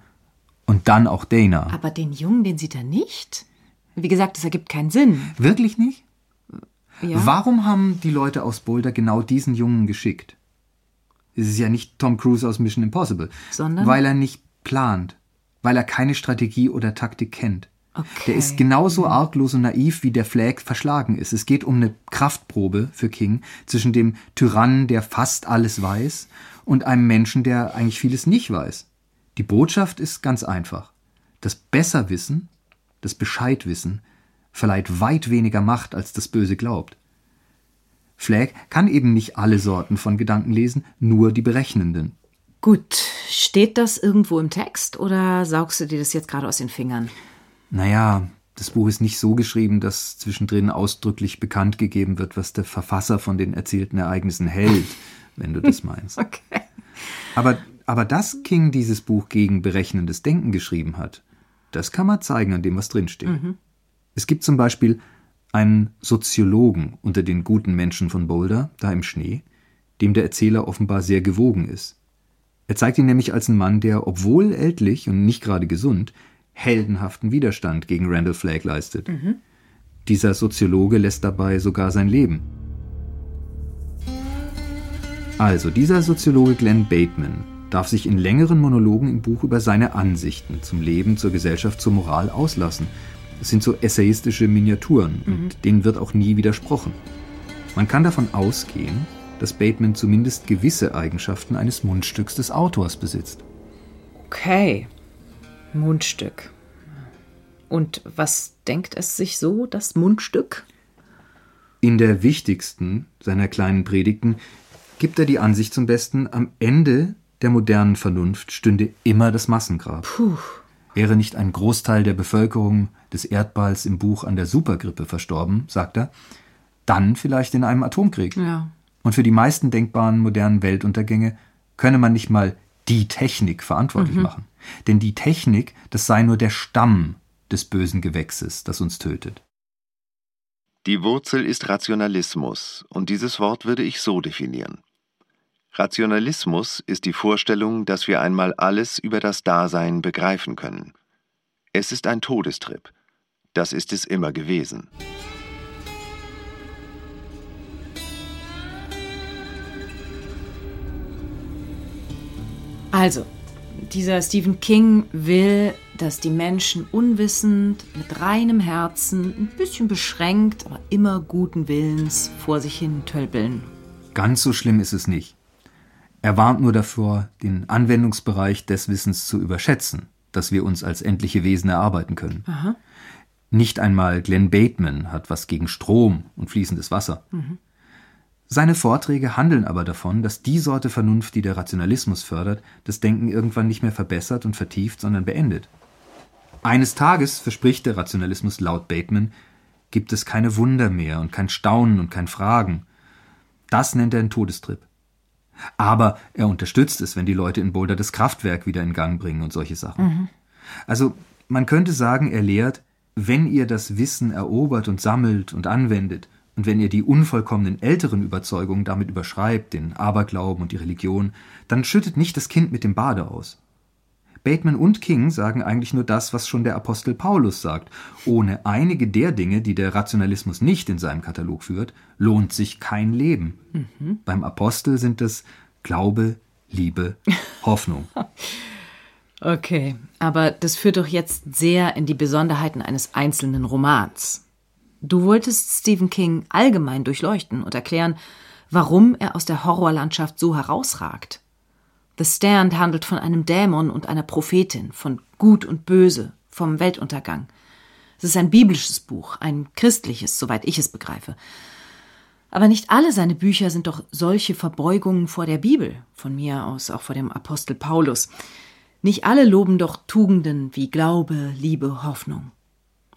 Speaker 3: und dann auch Dana.
Speaker 4: Aber den Jungen, den sieht er nicht. Wie gesagt, das ergibt keinen Sinn.
Speaker 3: Wirklich nicht? Ja. Warum haben die Leute aus Boulder genau diesen Jungen geschickt? Es ist ja nicht Tom Cruise aus Mission Impossible.
Speaker 4: Sondern?
Speaker 3: Weil er nicht plant. Weil er keine Strategie oder Taktik kennt. Okay. Der ist genauso arglos und naiv, wie der Flag verschlagen ist. Es geht um eine Kraftprobe für King zwischen dem Tyrannen, der fast alles weiß, und einem Menschen, der eigentlich vieles nicht weiß. Die Botschaft ist ganz einfach. Das Besserwissen, das Bescheidwissen, verleiht weit weniger Macht, als das Böse glaubt. Flagg kann eben nicht alle Sorten von Gedanken lesen, nur die berechnenden.
Speaker 4: Gut, steht das irgendwo im Text oder saugst du dir das jetzt gerade aus den Fingern?
Speaker 3: Naja, das Buch ist nicht so geschrieben, dass zwischendrin ausdrücklich bekannt gegeben wird, was der Verfasser von den erzählten Ereignissen hält, wenn du das meinst.
Speaker 4: okay.
Speaker 3: Aber, aber dass King dieses Buch gegen berechnendes Denken geschrieben hat, das kann man zeigen an dem, was drinsteht. Mhm. Es gibt zum Beispiel einen Soziologen unter den guten Menschen von Boulder, da im Schnee, dem der Erzähler offenbar sehr gewogen ist. Er zeigt ihn nämlich als einen Mann, der, obwohl ältlich und nicht gerade gesund, heldenhaften Widerstand gegen Randall Flagg leistet. Mhm. Dieser Soziologe lässt dabei sogar sein Leben. Also, dieser Soziologe Glenn Bateman darf sich in längeren Monologen im Buch über seine Ansichten zum Leben, zur Gesellschaft, zur Moral auslassen. Es sind so essayistische Miniaturen mhm. und denen wird auch nie widersprochen. Man kann davon ausgehen, dass Bateman zumindest gewisse Eigenschaften eines Mundstücks des Autors besitzt.
Speaker 4: Okay, Mundstück. Und was denkt es sich so, das Mundstück?
Speaker 3: In der wichtigsten seiner kleinen Predigten gibt er die Ansicht zum Besten, am Ende der modernen Vernunft stünde immer das Massengrab.
Speaker 4: Puh.
Speaker 3: Wäre nicht ein Großteil der Bevölkerung des Erdballs im Buch an der Supergrippe verstorben, sagt er, dann vielleicht in einem Atomkrieg.
Speaker 4: Ja.
Speaker 3: Und für die meisten denkbaren modernen Weltuntergänge könne man nicht mal die Technik verantwortlich mhm. machen. Denn die Technik, das sei nur der Stamm des bösen Gewächses, das uns tötet.
Speaker 5: Die Wurzel ist Rationalismus, und dieses Wort würde ich so definieren. Rationalismus ist die Vorstellung, dass wir einmal alles über das Dasein begreifen können. Es ist ein Todestrip. Das ist es immer gewesen.
Speaker 4: Also, dieser Stephen King will, dass die Menschen unwissend, mit reinem Herzen, ein bisschen beschränkt, aber immer guten Willens vor sich hin tölpeln.
Speaker 3: Ganz so schlimm ist es nicht. Er warnt nur davor, den Anwendungsbereich des Wissens zu überschätzen, das wir uns als endliche Wesen erarbeiten können.
Speaker 4: Aha.
Speaker 3: Nicht einmal Glenn Bateman hat was gegen Strom und fließendes Wasser. Mhm. Seine Vorträge handeln aber davon, dass die Sorte Vernunft, die der Rationalismus fördert, das Denken irgendwann nicht mehr verbessert und vertieft, sondern beendet. Eines Tages, verspricht der Rationalismus laut Bateman, gibt es keine Wunder mehr und kein Staunen und kein Fragen. Das nennt er einen Todestrip. Aber er unterstützt es, wenn die Leute in Boulder das Kraftwerk wieder in Gang bringen und solche Sachen. Mhm. Also man könnte sagen, er lehrt, wenn ihr das Wissen erobert und sammelt und anwendet, und wenn ihr die unvollkommenen älteren Überzeugungen damit überschreibt, den Aberglauben und die Religion, dann schüttet nicht das Kind mit dem Bade aus. Bateman und King sagen eigentlich nur das, was schon der Apostel Paulus sagt. Ohne einige der Dinge, die der Rationalismus nicht in seinem Katalog führt, lohnt sich kein Leben. Mhm. Beim Apostel sind es Glaube, Liebe, Hoffnung.
Speaker 4: Okay, aber das führt doch jetzt sehr in die Besonderheiten eines einzelnen Romans. Du wolltest Stephen King allgemein durchleuchten und erklären, warum er aus der Horrorlandschaft so herausragt. The Stand handelt von einem Dämon und einer Prophetin, von Gut und Böse, vom Weltuntergang. Es ist ein biblisches Buch, ein christliches, soweit ich es begreife. Aber nicht alle seine Bücher sind doch solche Verbeugungen vor der Bibel, von mir aus auch vor dem Apostel Paulus. Nicht alle loben doch Tugenden wie Glaube, Liebe, Hoffnung.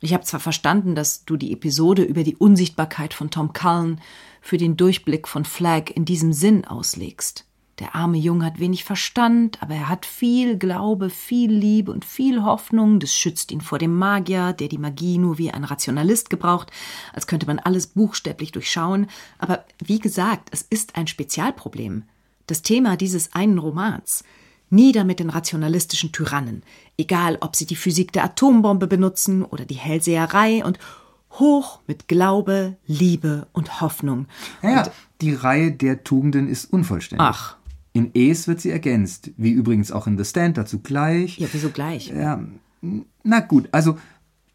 Speaker 4: Ich habe zwar verstanden, dass du die Episode über die Unsichtbarkeit von Tom Cullen für den Durchblick von Flagg in diesem Sinn auslegst. Der arme Junge hat wenig Verstand, aber er hat viel Glaube, viel Liebe und viel Hoffnung. Das schützt ihn vor dem Magier, der die Magie nur wie ein Rationalist gebraucht, als könnte man alles buchstäblich durchschauen. Aber wie gesagt, es ist ein Spezialproblem. Das Thema dieses einen Romans. Nieder mit den rationalistischen Tyrannen, egal ob sie die Physik der Atombombe benutzen oder die Hellseherei und hoch mit Glaube, Liebe und Hoffnung.
Speaker 3: Ja, ja die Reihe der Tugenden ist unvollständig.
Speaker 4: Ach.
Speaker 3: In Es wird sie ergänzt, wie übrigens auch in The Stand dazu gleich.
Speaker 4: Ja, wieso gleich?
Speaker 3: Ja, na gut, also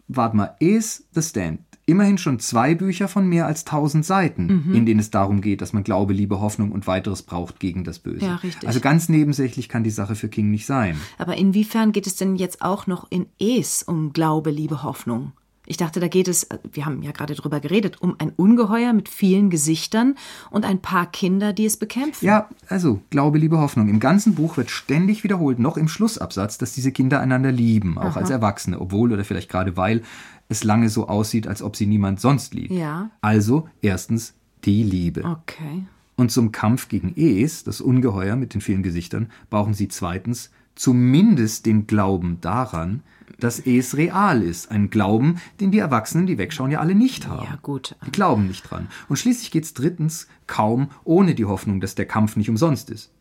Speaker 3: warte mal, Es, The Stand, immerhin schon zwei Bücher von mehr als tausend Seiten,
Speaker 4: Mhm.
Speaker 3: in denen es darum geht, dass man Glaube, Liebe, Hoffnung und weiteres braucht gegen das Böse.
Speaker 4: Ja, richtig.
Speaker 3: Also ganz nebensächlich kann die Sache für King nicht sein.
Speaker 4: Aber inwiefern geht es denn jetzt auch noch in Es um Glaube, Liebe, Hoffnung? Ich dachte, da geht es, äh, wir haben ja gerade drüber geredet, um ein Ungeheuer mit vielen Gesichtern und ein paar Kinder, die es bekämpfen.
Speaker 3: Ja, also Glaube, Liebe, Hoffnung. Im ganzen Buch wird ständig wiederholt, noch im Schlussabsatz, dass diese Kinder einander lieben, auch als Erwachsene, obwohl oder vielleicht gerade weil es lange so aussieht, als ob sie niemand sonst liebt.
Speaker 4: Ja.
Speaker 3: Also erstens die Liebe.
Speaker 4: Okay.
Speaker 3: Und zum Kampf gegen Es, das Ungeheuer mit den vielen Gesichtern, brauchen sie zweitens zumindest den Glauben daran, dass Es real ist. Ein Glauben, den die Erwachsenen, die wegschauen, ja alle nicht haben.
Speaker 4: Ja, gut.
Speaker 3: Die glauben nicht dran. Und schließlich geht's drittens kaum ohne die Hoffnung, dass der Kampf nicht umsonst ist.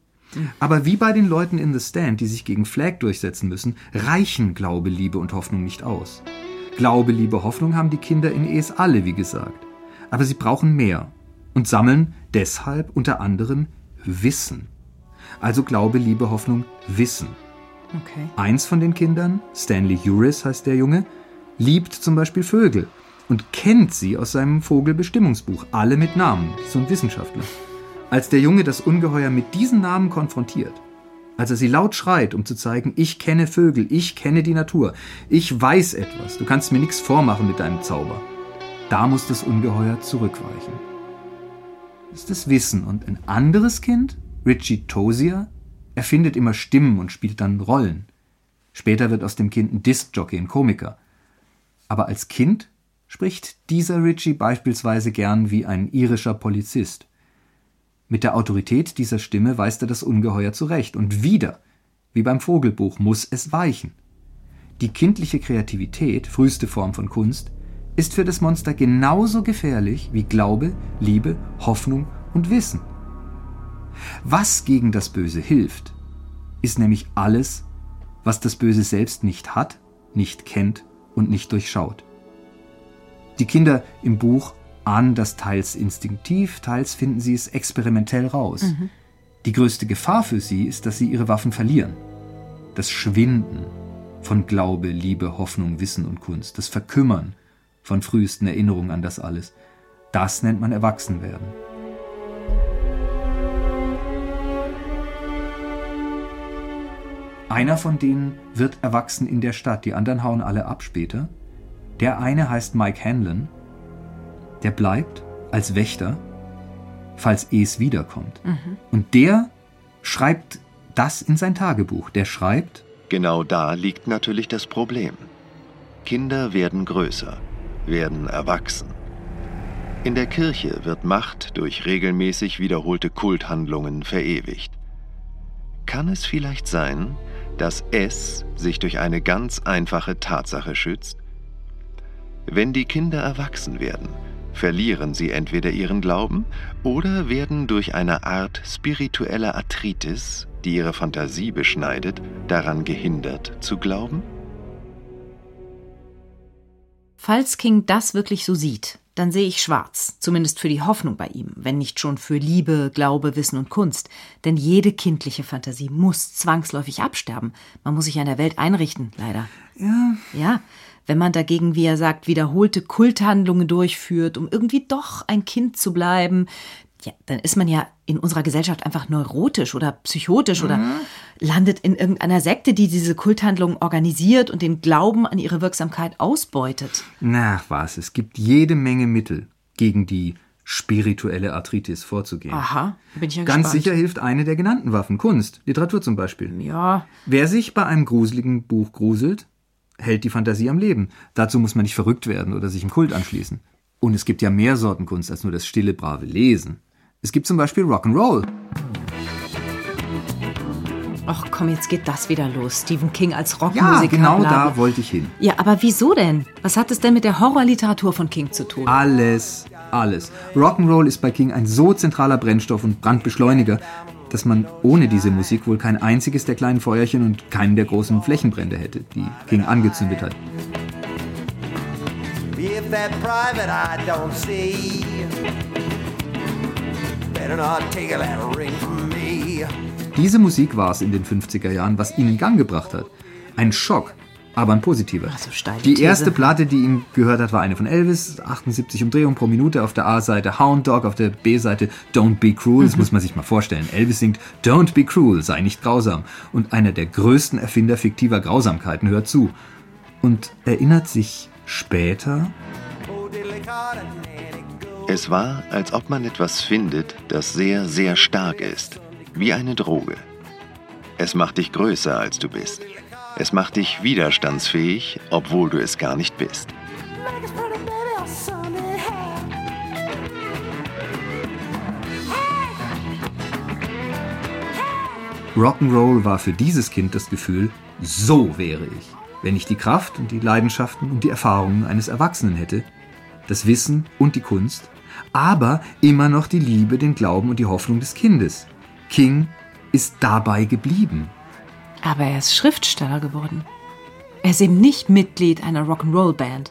Speaker 3: Aber wie bei den Leuten in The Stand, die sich gegen Flag durchsetzen müssen, reichen Glaube, Liebe und Hoffnung nicht aus. Glaube, Liebe, Hoffnung haben die Kinder in Es alle, wie gesagt. Aber sie brauchen mehr und sammeln deshalb unter anderem Wissen. Also Glaube, Liebe, Hoffnung, Wissen.
Speaker 4: Okay.
Speaker 3: Eins von den Kindern, Stanley Uris heißt der Junge, liebt zum Beispiel Vögel und kennt sie aus seinem Vogelbestimmungsbuch, alle mit Namen, so ein Wissenschaftler. Als der Junge das Ungeheuer mit diesen Namen konfrontiert, als er sie laut schreit, um zu zeigen, ich kenne Vögel, ich kenne die Natur, ich weiß etwas, du kannst mir nichts vormachen mit deinem Zauber, da muss das Ungeheuer zurückweichen. Das ist das Wissen. Und ein anderes Kind, Richie Tozier, erfindet immer Stimmen und spielt dann Rollen. Später wird aus dem Kind ein Discjockey, ein Komiker. Aber als Kind spricht dieser Richie beispielsweise gern wie ein irischer Polizist. Mit der Autorität dieser Stimme weist er das Ungeheuer zurecht. Und wieder, wie beim Vogelbuch, muss es weichen. Die kindliche Kreativität, früheste Form von Kunst, ist für das Monster genauso gefährlich wie Glaube, Liebe, Hoffnung und Wissen. Was gegen das Böse hilft, ist nämlich alles, was das Böse selbst nicht hat, nicht kennt und nicht durchschaut. Die Kinder im Buch ahnen das teils instinktiv, teils finden sie es experimentell raus. Die größte Gefahr für sie ist, dass sie ihre Waffen verlieren. Das Schwinden von Glaube, Liebe, Hoffnung, Wissen und Kunst, das Verkümmern von frühesten Erinnerungen an das alles, das nennt man Erwachsenwerden. Einer von denen wird erwachsen in der Stadt, die anderen hauen alle ab später. Der eine heißt Mike Hanlon. Der bleibt als Wächter, falls Es wiederkommt. Und der schreibt das in sein Tagebuch. Der schreibt,
Speaker 5: Genau da liegt natürlich das Problem. Kinder werden größer, werden erwachsen. In der Kirche wird Macht durch regelmäßig wiederholte Kulthandlungen verewigt. Kann es vielleicht sein, dass es sich durch eine ganz einfache Tatsache schützt? Wenn die Kinder erwachsen werden, verlieren sie entweder ihren Glauben oder werden durch eine Art spiritueller Arthritis, die ihre Fantasie beschneidet, daran gehindert zu glauben?
Speaker 4: Falls King das wirklich so sieht, dann sehe ich schwarz, zumindest für die Hoffnung bei ihm, wenn nicht schon für Liebe, Glaube, Wissen und Kunst. Denn jede kindliche Fantasie muss zwangsläufig absterben. Man muss sich an der Welt einrichten, leider.
Speaker 3: ja,
Speaker 4: Ja, wenn man dagegen, wie er sagt, wiederholte Kulthandlungen durchführt, um irgendwie doch ein Kind zu bleiben, ja, dann ist man ja in unserer Gesellschaft einfach neurotisch oder psychotisch oder landet in irgendeiner Sekte, die diese Kulthandlungen organisiert und den Glauben an ihre Wirksamkeit ausbeutet.
Speaker 3: na was, es gibt jede Menge Mittel gegen die spirituelle Arthritis vorzugehen.
Speaker 4: Aha, bin ich ja
Speaker 3: Ganz
Speaker 4: gespannt.
Speaker 3: sicher hilft eine der genannten Waffen, Kunst, Literatur zum Beispiel.
Speaker 4: Ja,
Speaker 3: Wer sich bei einem gruseligen Buch gruselt, hält die Fantasie am Leben. Dazu muss man nicht verrückt werden oder sich im Kult anschließen. Und es gibt ja mehr Sorten Kunst als nur das stille, brave Lesen. Es gibt zum Beispiel Rock'n'Roll.
Speaker 4: Ach komm, jetzt geht das wieder los. Stephen King als
Speaker 3: Ja,
Speaker 4: Rockmusiker.
Speaker 3: genau
Speaker 4: bla, bla.
Speaker 3: da wollte ich hin.
Speaker 4: Ja, aber wieso denn? Was hat es denn mit der Horrorliteratur von King zu tun?
Speaker 3: Alles, alles. Rock'n'Roll ist bei King ein so zentraler Brennstoff und Brandbeschleuniger, dass man ohne diese Musik wohl kein einziges der kleinen Feuerchen und keinen der großen Flächenbrände hätte, die King angezündet hat.
Speaker 6: If that private eye don't see, better not take that ring.
Speaker 3: Diese Musik war es in den 50er Jahren, was ihn in Gang gebracht hat. Ein Schock, aber ein positiver.
Speaker 4: Ach so, steile
Speaker 3: Die
Speaker 4: These.
Speaker 3: erste Platte, die ihn gehört hat, war eine von Elvis, 78 Umdrehungen pro Minute auf der A-Seite Hound Dog, auf der B-Seite Don't Be Cruel. Das muss man sich mal vorstellen. Elvis singt Don't Be Cruel, sei nicht grausam. Und einer der größten Erfinder fiktiver Grausamkeiten hört zu. Und erinnert sich später.
Speaker 5: Es war, als ob man etwas findet, das sehr, sehr stark ist. Wie eine Droge. Es macht dich größer, als du bist. Es macht dich widerstandsfähig, obwohl du es gar nicht bist.
Speaker 3: Rock'n'Roll war für dieses Kind das Gefühl, so wäre ich, wenn ich die Kraft und die Leidenschaften und die Erfahrungen eines Erwachsenen hätte, das Wissen und die Kunst, aber immer noch die Liebe, den Glauben und die Hoffnung des Kindes. King ist dabei geblieben.
Speaker 4: Aber er ist Schriftsteller geworden. Er ist eben nicht Mitglied einer Rock'n'Roll-Band.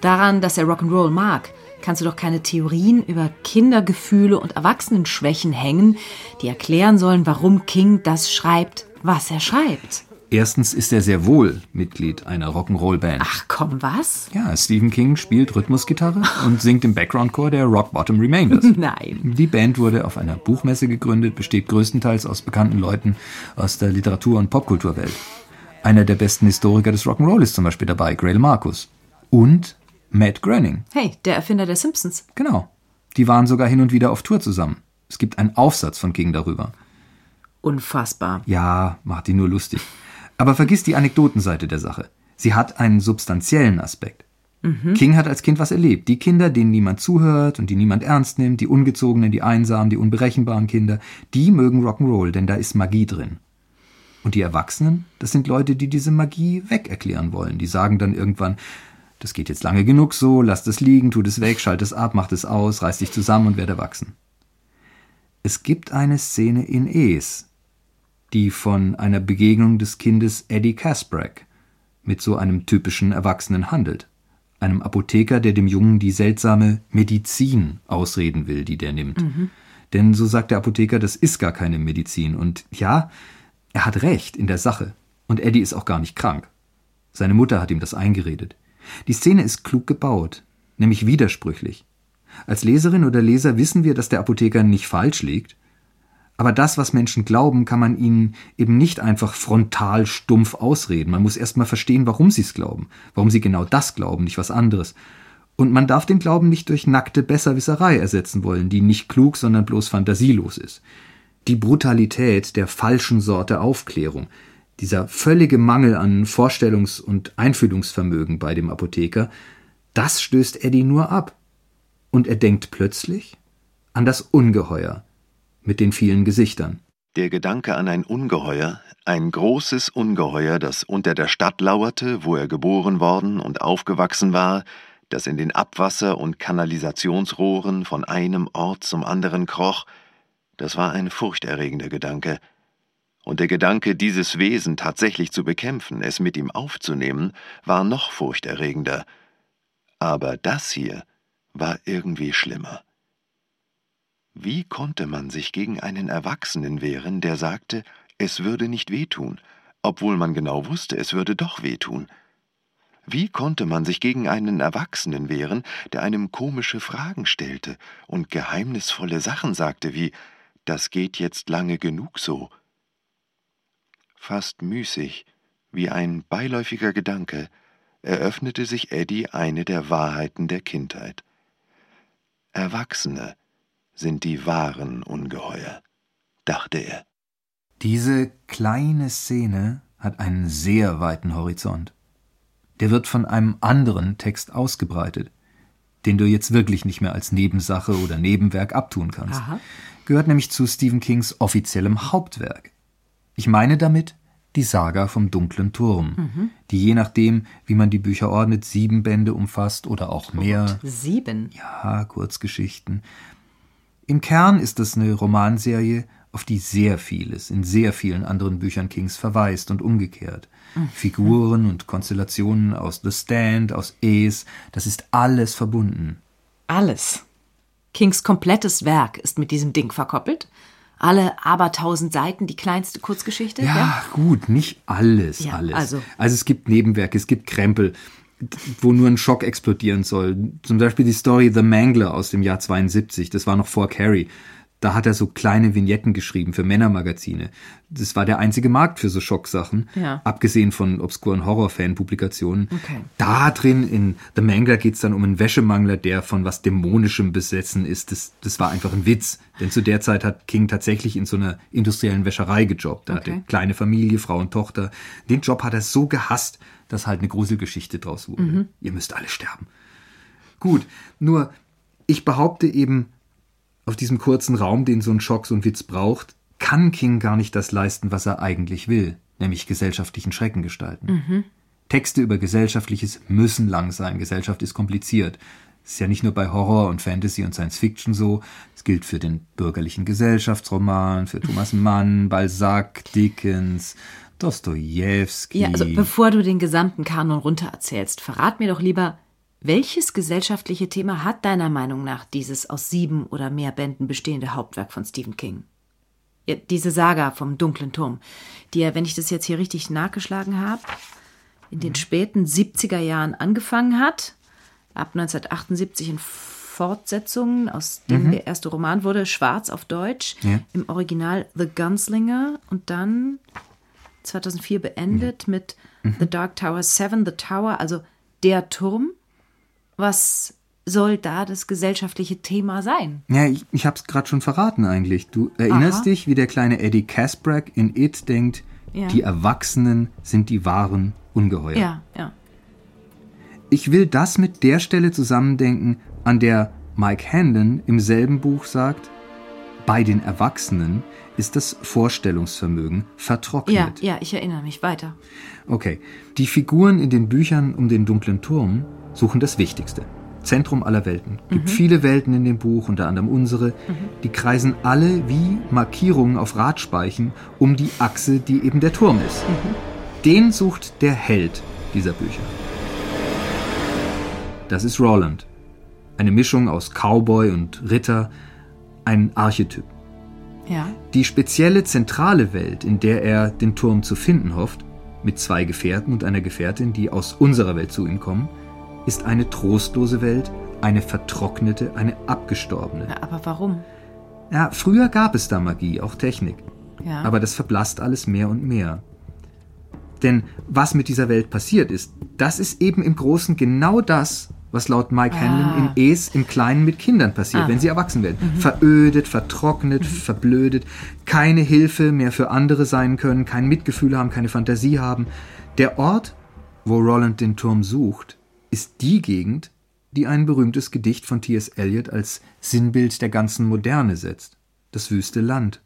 Speaker 4: Daran, dass er Rock'n'Roll mag, kannst du doch keine Theorien über Kindergefühle und Erwachsenenschwächen hängen, die erklären sollen, warum King das schreibt, was er schreibt.
Speaker 3: Erstens ist er sehr wohl Mitglied einer Rock'n'Roll-Band.
Speaker 4: Ach komm, was?
Speaker 3: Ja, Stephen King spielt Rhythmusgitarre und singt im Background-Chor der Rock Bottom Remainders.
Speaker 4: Nein.
Speaker 3: Die Band wurde auf einer Buchmesse gegründet, besteht größtenteils aus bekannten Leuten aus der Literatur- und Popkulturwelt. Einer der besten Historiker des Rock'n'Roll ist zum Beispiel dabei, Grail Marcus. Und Matt Groening.
Speaker 4: Hey, der Erfinder der Simpsons.
Speaker 3: Genau. Die waren sogar hin und wieder auf Tour zusammen. Es gibt einen Aufsatz von King darüber.
Speaker 4: Unfassbar.
Speaker 3: Ja, macht ihn nur lustig. Aber vergiss die Anekdotenseite der Sache. Sie hat einen substanziellen Aspekt. King hat als Kind was erlebt. Die Kinder, denen niemand zuhört und die niemand ernst nimmt, die ungezogenen, die einsamen, die unberechenbaren Kinder, die mögen Rock'n'Roll, denn da ist Magie drin. Und die Erwachsenen, das sind Leute, die diese Magie wegerklären wollen. Die sagen dann irgendwann, das geht jetzt lange genug so, lass das liegen, tut es weg, schalt es ab, macht es aus, reiß dich zusammen und werd erwachsen. Es gibt eine Szene in Es, die von einer Begegnung des Kindes Eddie Kasprek mit so einem typischen Erwachsenen handelt. Einem Apotheker, der dem Jungen die seltsame Medizin ausreden will, die der nimmt. Denn so sagt der Apotheker, das ist gar keine Medizin. Und ja, er hat recht in der Sache. Und Eddie ist auch gar nicht krank. Seine Mutter hat ihm das eingeredet. Die Szene ist klug gebaut, nämlich widersprüchlich. Als Leserin oder Leser wissen wir, dass der Apotheker nicht falsch liegt, aber das, was Menschen glauben, kann man ihnen eben nicht einfach frontal stumpf ausreden. Man muss erst mal verstehen, warum sie es glauben, warum sie genau das glauben, nicht was anderes. Und man darf den Glauben nicht durch nackte Besserwisserei ersetzen wollen, die nicht klug, sondern bloß fantasielos ist. Die Brutalität der falschen Sorte Aufklärung, dieser völlige Mangel an Vorstellungs- und Einfühlungsvermögen bei dem Apotheker, das stößt Eddie nur ab. Und er denkt plötzlich an das Ungeheuer mit den vielen Gesichtern.
Speaker 5: Der Gedanke an ein Ungeheuer, ein großes Ungeheuer, das unter der Stadt lauerte, wo er geboren worden und aufgewachsen war, das in den Abwasser- und Kanalisationsrohren von einem Ort zum anderen kroch, das war ein furchterregender Gedanke. Und der Gedanke, dieses Wesen tatsächlich zu bekämpfen, es mit ihm aufzunehmen, war noch furchterregender. Aber das hier war irgendwie schlimmer. Wie konnte man sich gegen einen Erwachsenen wehren, der sagte, es würde nicht wehtun, obwohl man genau wusste, es würde doch wehtun? Wie konnte man sich gegen einen Erwachsenen wehren, der einem komische Fragen stellte und geheimnisvolle Sachen sagte wie Das geht jetzt lange genug so? Fast müßig, wie ein beiläufiger Gedanke, eröffnete sich Eddie eine der Wahrheiten der Kindheit. Erwachsene sind die wahren Ungeheuer, dachte er.
Speaker 3: Diese kleine Szene hat einen sehr weiten Horizont. Der wird von einem anderen Text ausgebreitet, den du jetzt wirklich nicht mehr als Nebensache oder Nebenwerk abtun kannst.
Speaker 4: Aha.
Speaker 3: Gehört nämlich zu Stephen Kings offiziellem Hauptwerk. Ich meine damit die Saga vom dunklen Turm, die je nachdem, wie man die Bücher ordnet, sieben Bände umfasst oder auch mehr.
Speaker 4: Sieben.
Speaker 3: Ja, Kurzgeschichten. Im Kern ist es eine Romanserie, auf die sehr vieles in sehr vielen anderen Büchern Kings verweist und umgekehrt. Figuren und Konstellationen aus The Stand, aus Ace, das ist alles verbunden.
Speaker 4: Alles. Kings komplettes Werk ist mit diesem Ding verkoppelt. Alle abertausend Seiten, die kleinste Kurzgeschichte.
Speaker 3: Ja, gut, nicht alles,
Speaker 4: Ja,
Speaker 3: alles.
Speaker 4: also-
Speaker 3: also es gibt Nebenwerke, es gibt Krempel, wo nur ein Schock explodieren soll. Zum Beispiel die Story The Mangler aus dem Jahr 72, das war noch vor Carrie. Da hat er so kleine Vignetten geschrieben für Männermagazine. Das war der einzige Markt für so Schocksachen,
Speaker 4: Ja.
Speaker 3: abgesehen von obskuren Horror-Fan-Publikationen.
Speaker 4: Okay.
Speaker 3: Da drin in The Mangler geht's dann um einen Wäschemangler, der von was Dämonischem besessen ist. Das, das war einfach ein Witz. Denn zu der Zeit hat King tatsächlich in so einer industriellen Wäscherei gejobbt. Er
Speaker 4: Okay.
Speaker 3: hatte kleine Familie, Frau und Tochter. Den Job hat er so gehasst, dass halt eine Gruselgeschichte draus wurde.
Speaker 4: Mhm.
Speaker 3: Ihr müsst alle sterben. Gut, nur ich behaupte eben, auf diesem kurzen Raum, den so ein Schock, so ein Witz braucht, kann King gar nicht das leisten, was er eigentlich will, nämlich gesellschaftlichen Schrecken gestalten. Texte über Gesellschaftliches müssen lang sein. Gesellschaft ist kompliziert. Das ist ja nicht nur bei Horror und Fantasy und Science Fiction so. Es gilt für den bürgerlichen Gesellschaftsroman, für Thomas Mann, Balzac, Dickens, Dostoevsky.
Speaker 4: Ja, also bevor du den gesamten Kanon runtererzählst, verrat mir doch lieber, welches gesellschaftliche Thema hat deiner Meinung nach dieses aus sieben oder mehr Bänden bestehende Hauptwerk von Stephen King? Ja, diese Saga vom dunklen Turm, die er, wenn ich das jetzt hier richtig nachgeschlagen habe, in den späten 70er Jahren angefangen hat, ab 1978 in Fortsetzungen, aus dem der erste Roman wurde, Schwarz auf Deutsch,
Speaker 3: Ja.
Speaker 4: im Original The Gunslinger und dann 2004 beendet mit The Dark Tower 7, The Tower, also der Turm. Was soll da das gesellschaftliche Thema sein?
Speaker 3: Ja, ich, ich hab's gerade schon verraten eigentlich. Du erinnerst
Speaker 4: Aha.
Speaker 3: dich, wie der kleine Eddie Casbrack in It denkt,
Speaker 4: Ja.
Speaker 3: die Erwachsenen sind die wahren Ungeheuer.
Speaker 4: Ja, ja.
Speaker 3: Ich will das mit der Stelle zusammendenken, an der Mike Handon im selben Buch sagt, bei den Erwachsenen ist das Vorstellungsvermögen vertrocknet.
Speaker 4: Ja, ja, ich erinnere mich weiter.
Speaker 3: Okay, die Figuren in den Büchern um den dunklen Turm suchen das Wichtigste. Zentrum aller Welten. Gibt viele Welten in dem Buch, unter anderem unsere. Die kreisen alle wie Markierungen auf Radspeichen um die Achse, die eben der Turm ist. Den sucht der Held dieser Bücher. Das ist Roland. Eine Mischung aus Cowboy und Ritter, ein Archetyp.
Speaker 4: Ja.
Speaker 3: Die spezielle zentrale Welt, in der er den Turm zu finden hofft, mit zwei Gefährten und einer Gefährtin, die aus unserer Welt zu ihm kommen, ist eine trostlose Welt, eine vertrocknete, eine abgestorbene.
Speaker 4: Ja, Aber warum?
Speaker 3: Ja, früher gab es da Magie, auch Technik.
Speaker 4: Ja.
Speaker 3: Aber das verblasst alles mehr und mehr. Denn was mit dieser Welt passiert ist, das ist eben im Großen genau das, was laut Mike Hanlon in Es im Kleinen mit Kindern passiert, wenn sie erwachsen werden. Verödet, vertrocknet, verblödet, keine Hilfe mehr für andere sein können, kein Mitgefühl haben, keine Fantasie haben. Der Ort, wo Roland den Turm sucht, ist die Gegend, die ein berühmtes Gedicht von T.S. Eliot als Sinnbild der ganzen Moderne setzt. Das wüste Land.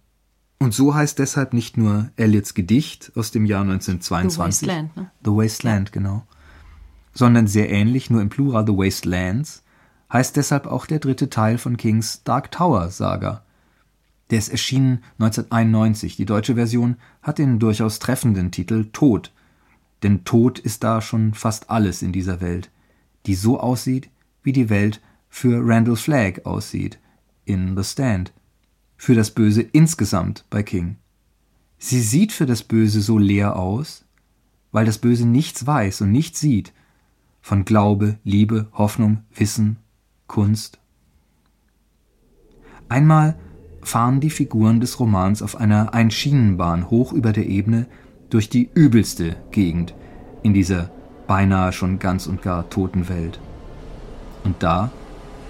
Speaker 3: Und so heißt deshalb nicht nur Eliots Gedicht aus dem Jahr 1922.
Speaker 4: The Wasteland, ne?
Speaker 3: The Wasteland, genau. Sondern sehr ähnlich, nur im Plural The Wastelands, heißt deshalb auch der dritte Teil von Kings Dark Tower Saga. Der ist erschienen 1991. Die deutsche Version hat den durchaus treffenden Titel Tod. Denn Tod ist da schon fast alles in dieser Welt, die so aussieht, wie die Welt für Randall Flagg aussieht in The Stand. Für das Böse insgesamt bei King. Sie sieht für das Böse so leer aus, weil das Böse nichts weiß und nichts sieht von Glaube, Liebe, Hoffnung, Wissen, Kunst. Einmal fahren die Figuren des Romans auf einer Einschienenbahn hoch über der Ebene durch die übelste Gegend in dieser beinahe schon ganz und gar toten Welt. Und da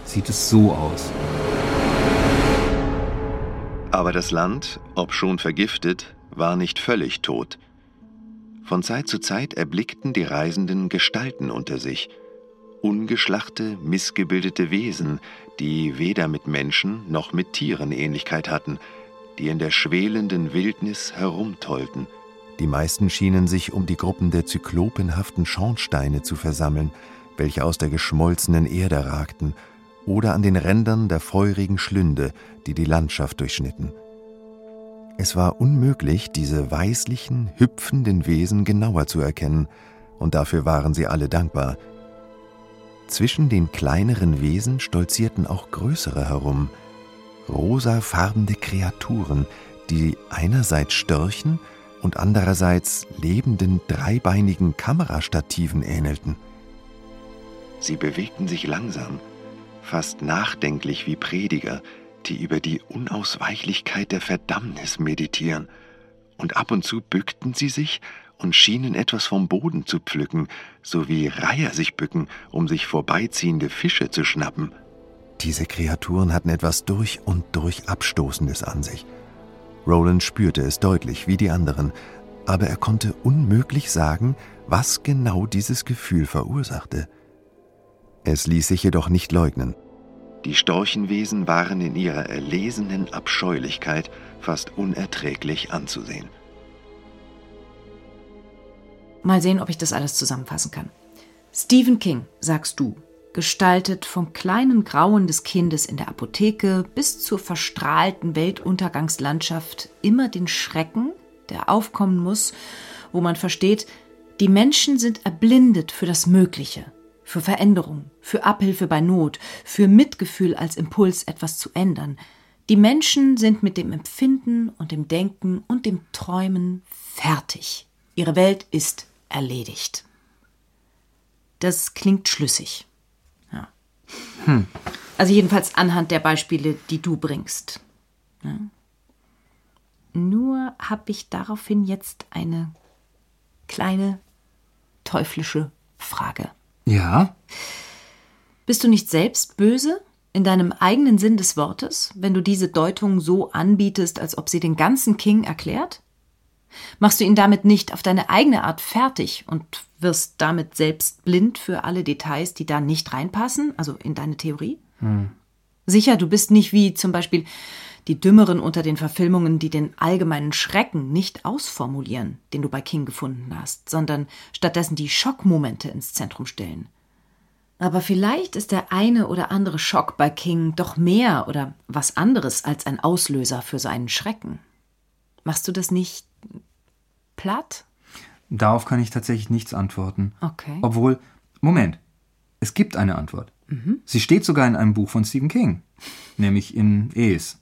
Speaker 3: sieht es so aus.
Speaker 5: Aber das Land, ob schon vergiftet, war nicht völlig tot. Von Zeit zu Zeit erblickten die Reisenden Gestalten unter sich, ungeschlachte, missgebildete Wesen, die weder mit Menschen noch mit Tieren Ähnlichkeit hatten, die in der schwelenden Wildnis herumtollten.
Speaker 7: Die meisten schienen sich um die Gruppen der zyklopenhaften Schornsteine zu versammeln, welche aus der geschmolzenen Erde ragten, oder an den Rändern der feurigen Schlünde, die die Landschaft durchschnitten. Es war unmöglich, diese weißlichen, hüpfenden Wesen genauer zu erkennen, und dafür waren sie alle dankbar. Zwischen den kleineren Wesen stolzierten auch größere herum, rosafarbene Kreaturen, die einerseits Störchen und andererseits lebenden dreibeinigen Kamerastativen ähnelten.
Speaker 5: Sie bewegten sich langsam, fast nachdenklich wie Prediger, die über die Unausweichlichkeit der Verdammnis meditieren, und ab und zu bückten sie sich und schienen etwas vom Boden zu pflücken, so wie Reiher sich bücken, um sich vorbeiziehende Fische zu schnappen.
Speaker 7: Diese Kreaturen hatten etwas durch und durch Abstoßendes an sich. Roland spürte es deutlich, wie die anderen, aber er konnte unmöglich sagen, was genau dieses Gefühl verursachte. Es ließ sich jedoch nicht leugnen.
Speaker 5: Die Storchenwesen waren in ihrer erlesenen Abscheulichkeit fast unerträglich anzusehen.
Speaker 4: Mal sehen, ob ich das alles zusammenfassen kann. Stephen King, sagst du, gestaltet vom kleinen Grauen des Kindes in der Apotheke bis zur verstrahlten Weltuntergangslandschaft immer den Schrecken, der aufkommen muss, wo man versteht, die Menschen sind erblindet für das Mögliche, für Veränderung, für Abhilfe bei Not, für Mitgefühl als Impuls, etwas zu ändern. Die Menschen sind mit dem Empfinden und dem Denken und dem Träumen fertig. Ihre Welt ist erledigt. Das klingt schlüssig. Hm. Also jedenfalls anhand der Beispiele, die du bringst. Ja. Nur habe ich daraufhin jetzt eine kleine teuflische Frage.
Speaker 3: Ja?
Speaker 4: Bist du nicht selbst böse in deinem eigenen Sinn des Wortes, wenn du diese Deutung so anbietest, als ob sie den ganzen King erklärt? Machst du ihn damit nicht auf deine eigene Art fertig und wirst damit selbst blind für alle Details, die da nicht reinpassen, also in deine Theorie? Hm. Sicher, du bist nicht wie zum Beispiel die Dümmeren unter den Verfilmungen, die den allgemeinen Schrecken nicht ausformulieren, den du bei King gefunden hast, sondern stattdessen die Schockmomente ins Zentrum stellen. Aber vielleicht ist der eine oder andere Schock bei King doch mehr oder was anderes als ein Auslöser für seinen Schrecken. Machst du das nicht platt?
Speaker 3: Darauf kann ich tatsächlich nichts antworten.
Speaker 4: Okay.
Speaker 3: Obwohl, Moment, es gibt eine Antwort. Mhm. Sie steht sogar in einem Buch von Stephen King, nämlich in Es.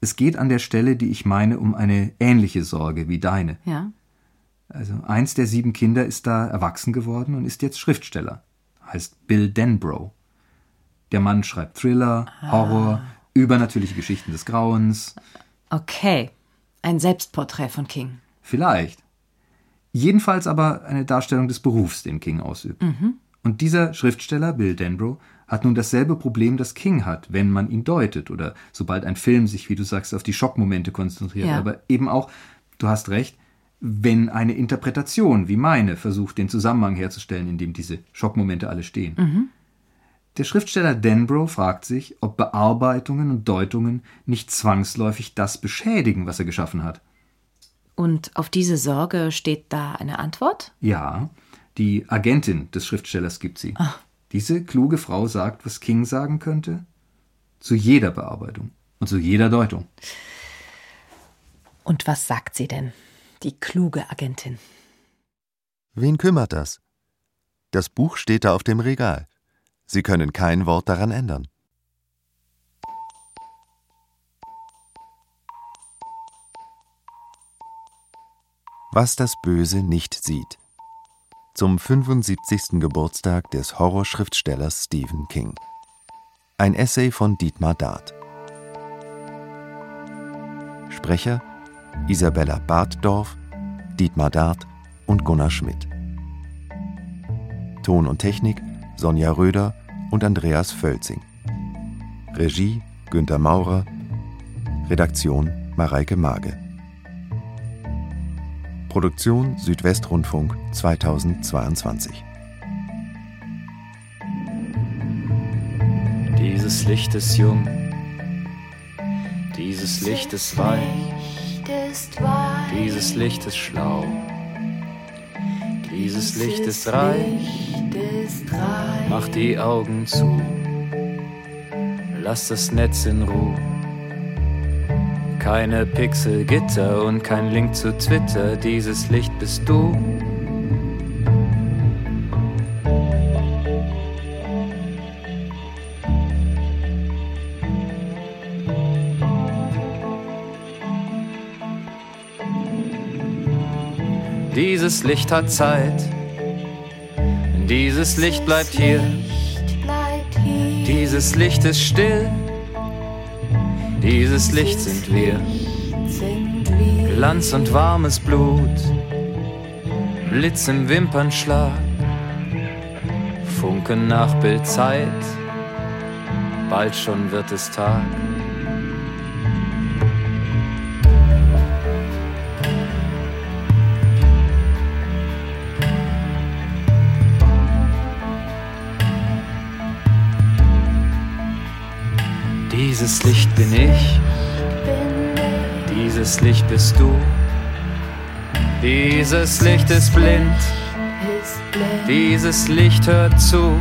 Speaker 3: Es geht an der Stelle, die ich meine, um eine ähnliche Sorge wie deine.
Speaker 4: Ja.
Speaker 3: Also eins der sieben Kinder ist da erwachsen geworden und ist jetzt Schriftsteller. Heißt Bill Denbrough. Der Mann schreibt Thriller, ah. Horror, übernatürliche Geschichten des Grauens.
Speaker 4: Okay. Ein Selbstporträt von King.
Speaker 3: Vielleicht. Jedenfalls aber eine Darstellung des Berufs, den King ausübt. Mhm. Und dieser Schriftsteller, Bill Denbrough, hat nun dasselbe Problem, das King hat, wenn man ihn deutet oder sobald ein Film sich, wie du sagst, auf die Schockmomente konzentriert. Ja. Aber eben auch, du hast recht, wenn eine Interpretation wie meine versucht, den Zusammenhang herzustellen, in dem diese Schockmomente alle stehen. Mhm. Der Schriftsteller Denbrough fragt sich, ob Bearbeitungen und Deutungen nicht zwangsläufig das beschädigen, was er geschaffen hat.
Speaker 4: Und auf diese Sorge steht da eine Antwort?
Speaker 3: Ja, die Agentin des Schriftstellers gibt sie. Ach. Diese kluge Frau sagt, was King sagen könnte, zu jeder Bearbeitung und zu jeder Deutung.
Speaker 4: Und was sagt sie denn, die kluge Agentin?
Speaker 7: Wen kümmert das? Das Buch steht da auf dem Regal. Sie können kein Wort daran ändern. Was das Böse nicht sieht. Zum 75. Geburtstag des Horrorschriftstellers Stephen King. Ein Essay von Dietmar Dart. Sprecher Isabella Bartdorf, Dietmar Dart und Gunnar Schmidt. Ton und Technik Sonja Röder
Speaker 5: und Andreas Völzing. Regie Günter Maurer, Redaktion Mareike Mage. Produktion Südwestrundfunk 2022.
Speaker 3: Dieses Licht ist jung, dieses Licht ist weich, dieses Licht ist schlau, dieses Licht ist reich, mach die Augen zu, lass das Netz in Ruhe. Keine Pixelgitter und kein Link zu Twitter, dieses Licht bist du. Dieses Licht hat Zeit, dieses Licht bleibt hier, dieses Licht ist still. Dieses Licht sind wir, Glanz und warmes Blut, Blitz im Wimpernschlag, Funken nach Bildzeit, bald schon wird es Tag. Dieses Licht bin ich, dieses Licht bist du. Dieses Licht ist blind, dieses Licht hört zu.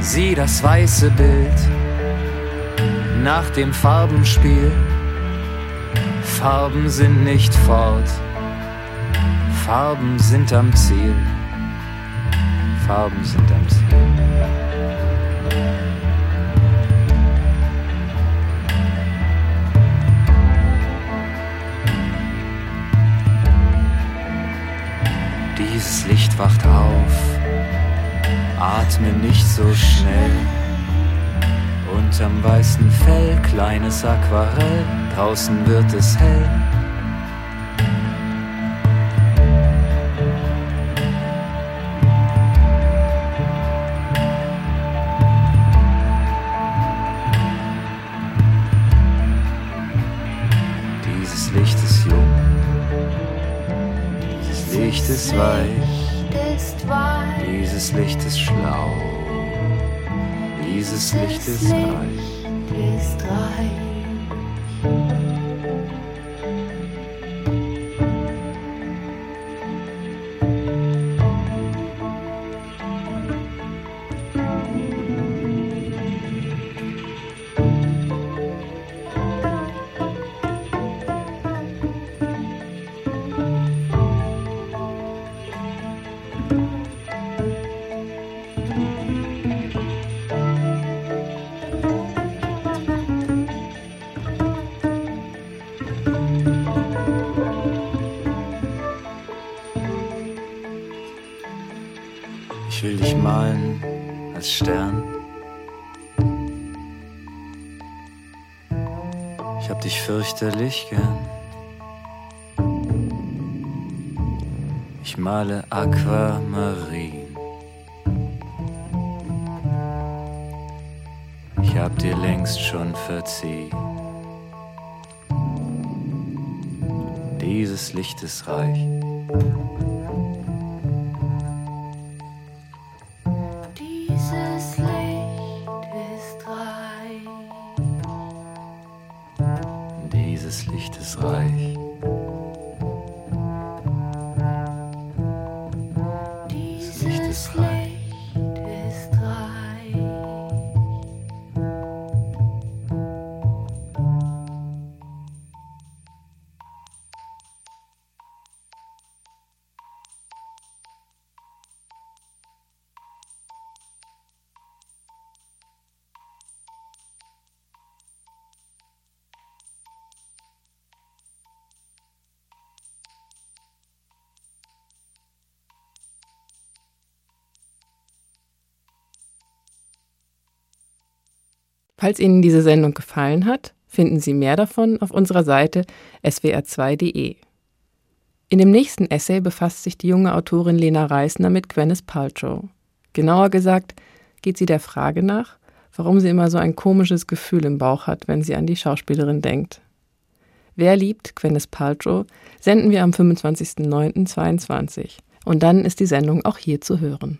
Speaker 3: Sieh das weiße Bild nach dem Farbenspiel. Farben sind nicht fort, Farben sind am Ziel. Farben sind am Ziel. Dieses Licht wacht auf, atme nicht so schnell. Unterm weißen Fell, kleines Aquarell, draußen wird es hell. Ist weich, dieses Licht ist schlau, dieses Licht ist reich. Hab dich fürchterlich gern. Ich male Aquamarin. Ich hab dir längst schon verziehen. Dieses
Speaker 8: Licht ist reich.
Speaker 2: Falls Ihnen diese Sendung gefallen hat, finden Sie mehr davon auf unserer Seite swr2.de. In dem nächsten Essay befasst sich die junge Autorin Lena Reisner mit Gwyneth Paltrow. Genauer gesagt, geht sie der Frage nach, warum sie immer so ein komisches Gefühl im Bauch hat, wenn sie an die Schauspielerin denkt. Wer liebt Gwyneth Paltrow senden wir am 25.09.22. Und dann ist die Sendung auch hier zu hören.